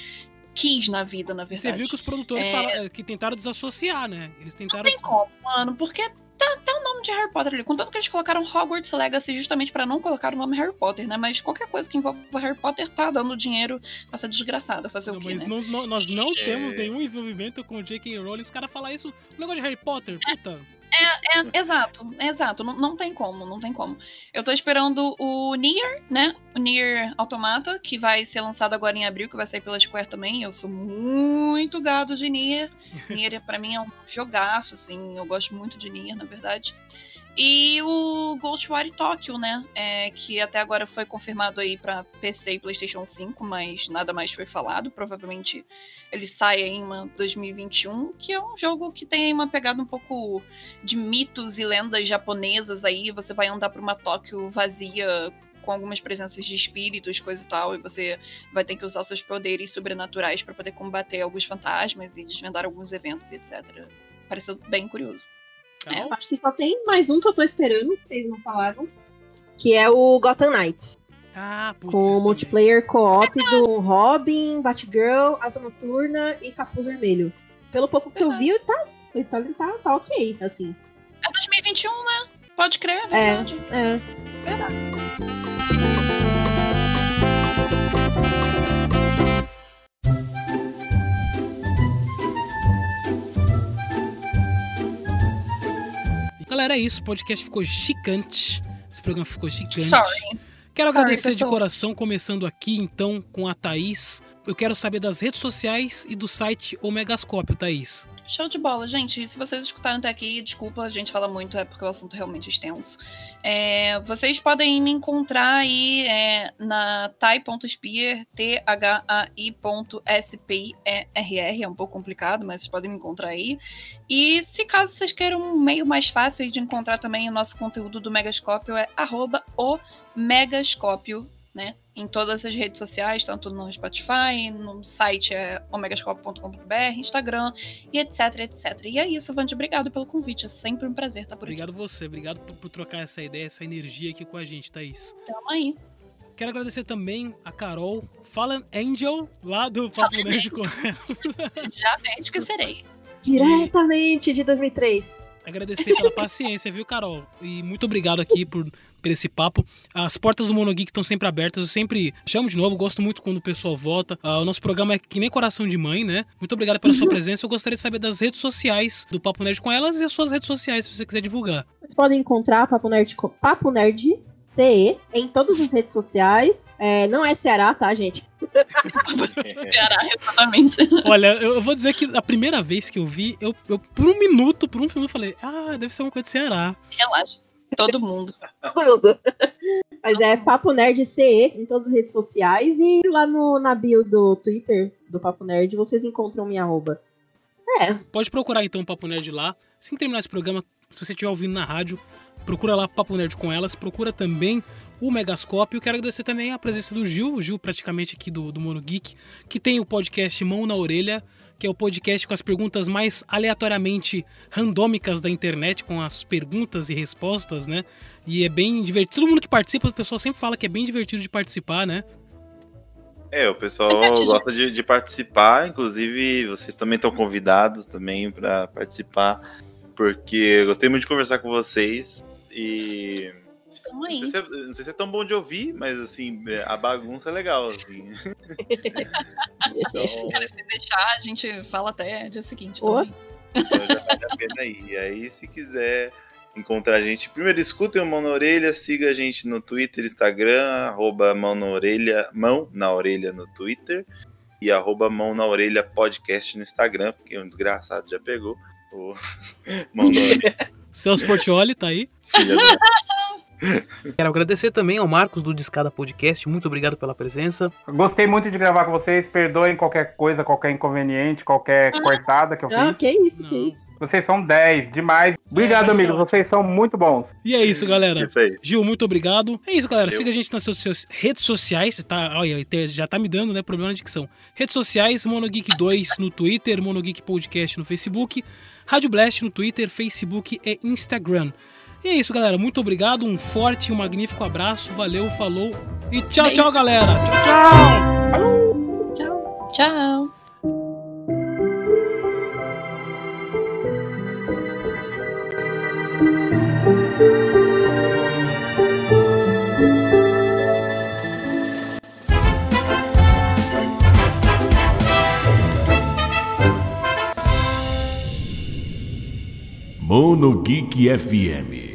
quis na vida, na verdade. você viu que os produtores É, fala- que tentaram desassociar, né? Eles tentaram. Não tem como, mano, porque tá, tá o nome de Harry Potter ali. Contanto que eles colocaram Hogwarts Legacy justamente pra não colocar o nome Harry Potter, né? Mas qualquer coisa que envolva Harry Potter tá dando dinheiro pra essa desgraçada fazer o quê, Mas né? não- não- nós não É. temos nenhum envolvimento com o J.K. Rowling. Os caras falam isso. O negócio de Harry Potter, puta. É, é, exato, exato. Não, não tem como, não tem como. Eu tô esperando o Nier, né? O Nier Automata, que vai ser lançado agora em abril, que vai sair pela Square também. Eu sou muito gado de Nier. Nier pra mim é um jogaço, assim. Eu gosto muito de Nier, na verdade. E o Ghostwire Tokyo, né? É, que até agora foi confirmado aí pra PC e PlayStation 5, mas nada mais foi falado. Provavelmente ele sai em uma 2021, que é um jogo que tem uma pegada um pouco de mitos e lendas japonesas aí. Você vai andar por uma Tóquio vazia com algumas presenças de espíritos, coisa e tal, e você vai ter que usar seus poderes sobrenaturais para poder combater alguns fantasmas e desvendar alguns eventos e etc. Pareceu bem curioso. É, eu acho que só tem mais um que eu tô esperando, que vocês não falaram. Que é o Gotham Knights. Ah, putz. Com o multiplayer co-op do Robin, Batgirl, Asa Noturna e Capuz Vermelho. Pelo pouco que eu vi, tá, tá, tá, tá ok, assim. É 2021, né? Pode crer, é É, verdade. é. Verdade. Galera, é isso. O podcast ficou chicante. Esse programa ficou chicante. Sorry. Quero Sorry, agradecer de pessoal. coração, começando aqui então com a Thaís. Eu quero saber das redes sociais e do site Omegascópio, Thaís. Show de bola, gente. Se vocês escutaram até aqui, desculpa, a gente fala muito, é porque o assunto é realmente extenso. É, vocês podem me encontrar aí é, na thai.spear, T-H-A-I.S-P-E-R-R, é um pouco complicado, mas vocês podem me encontrar aí. E se caso vocês queiram um meio mais fácil de encontrar também o nosso conteúdo do Megascópio, é arroba o Megascópio, né? Em todas as redes sociais, tanto no Spotify, no site é omegascópio.com.br, Instagram e etc, etc. E é isso, Vande, obrigado pelo convite. É sempre um prazer estar por aqui. Obrigado você, obrigado por, por trocar essa ideia, essa energia aqui com a gente, Thaís. Tamo aí. Quero agradecer também a Carol, Fallen Angel, lá do Papo Nerd com Jamais esquecerei. Diretamente de 2003. Agradecer pela paciência, viu, Carol? E muito obrigado aqui por, por esse papo. As portas do Monogeek estão sempre abertas. Eu sempre chamo de novo, gosto muito quando o pessoal volta. Ah, o nosso programa é que nem coração de mãe, né? Muito obrigado pela sua presença. Eu gostaria de saber das redes sociais do Papo Nerd com elas e as suas redes sociais, se você quiser divulgar. Vocês podem encontrar Papo Nerd, Papo Nerd CE em todas as redes sociais. É, não é Ceará, tá, gente? Ceará, exatamente. Olha, eu, eu vou dizer que a primeira vez que eu vi, eu, eu por um minuto, por um minuto, falei, ah, deve ser uma coisa de Ceará. Relaxa. Todo mundo. Todo mundo. Mas é Papo Nerd CE em todas as redes sociais e lá no, na bio do Twitter do Papo Nerd vocês encontram minha arroba. É, Pode procurar então o Papo Nerd lá. Assim que terminar esse programa, se você estiver ouvindo na rádio, procura lá Papo Nerd com elas. Procura também o Megascópio. Quero agradecer também a presença do Gil, o Gil praticamente aqui do, do Mono Geek, que tem o podcast Mão na Orelha, que é o podcast com as perguntas mais aleatoriamente randômicas da internet, com as perguntas e respostas, né? E é bem divertido. Todo mundo que participa, o pessoal sempre fala que é bem divertido de participar, né? É, o pessoal gosta de, de participar, inclusive vocês também estão convidados também para participar, porque eu gostei muito de conversar com vocês e não sei, se é, não sei se é tão bom de ouvir, mas assim, a bagunça é legal, assim. Então, Cara, se deixar, a gente fala até dia seguinte. Também. então já vale a pena ir. E aí, se quiser encontrar a gente, primeiro escutem o Mão na Orelha, siga a gente no Twitter, Instagram, arroba Mão na Orelha, Mão na Orelha no Twitter e arroba Mão na Orelha Podcast no Instagram, porque um desgraçado já pegou o Mão na Orelha. Celso Portioli tá aí. Quero agradecer também ao Marcos do Discada Podcast. Muito obrigado pela presença. Gostei muito de gravar com vocês. Perdoem qualquer coisa, qualquer inconveniente, qualquer cortada que eu Ah, fiz. que isso, que isso. Vocês são 10, demais. Obrigado, amigos. Vocês são muito bons. E é isso, galera. Isso aí. Gil, muito obrigado. É isso, galera. Eu. Siga a gente nas suas redes sociais. Tá, olha, já tá me dando, né? Problema de dicção. Redes sociais, Monogeek2 no Twitter, Monogeek Podcast no Facebook, Rádio Blast no Twitter, Facebook e Instagram. E é isso, galera. Muito obrigado. Um forte e um magnífico abraço. Valeu, falou. E tchau, tchau, galera. Tchau, tchau. Tchau. Tchau. Mono Geek FM.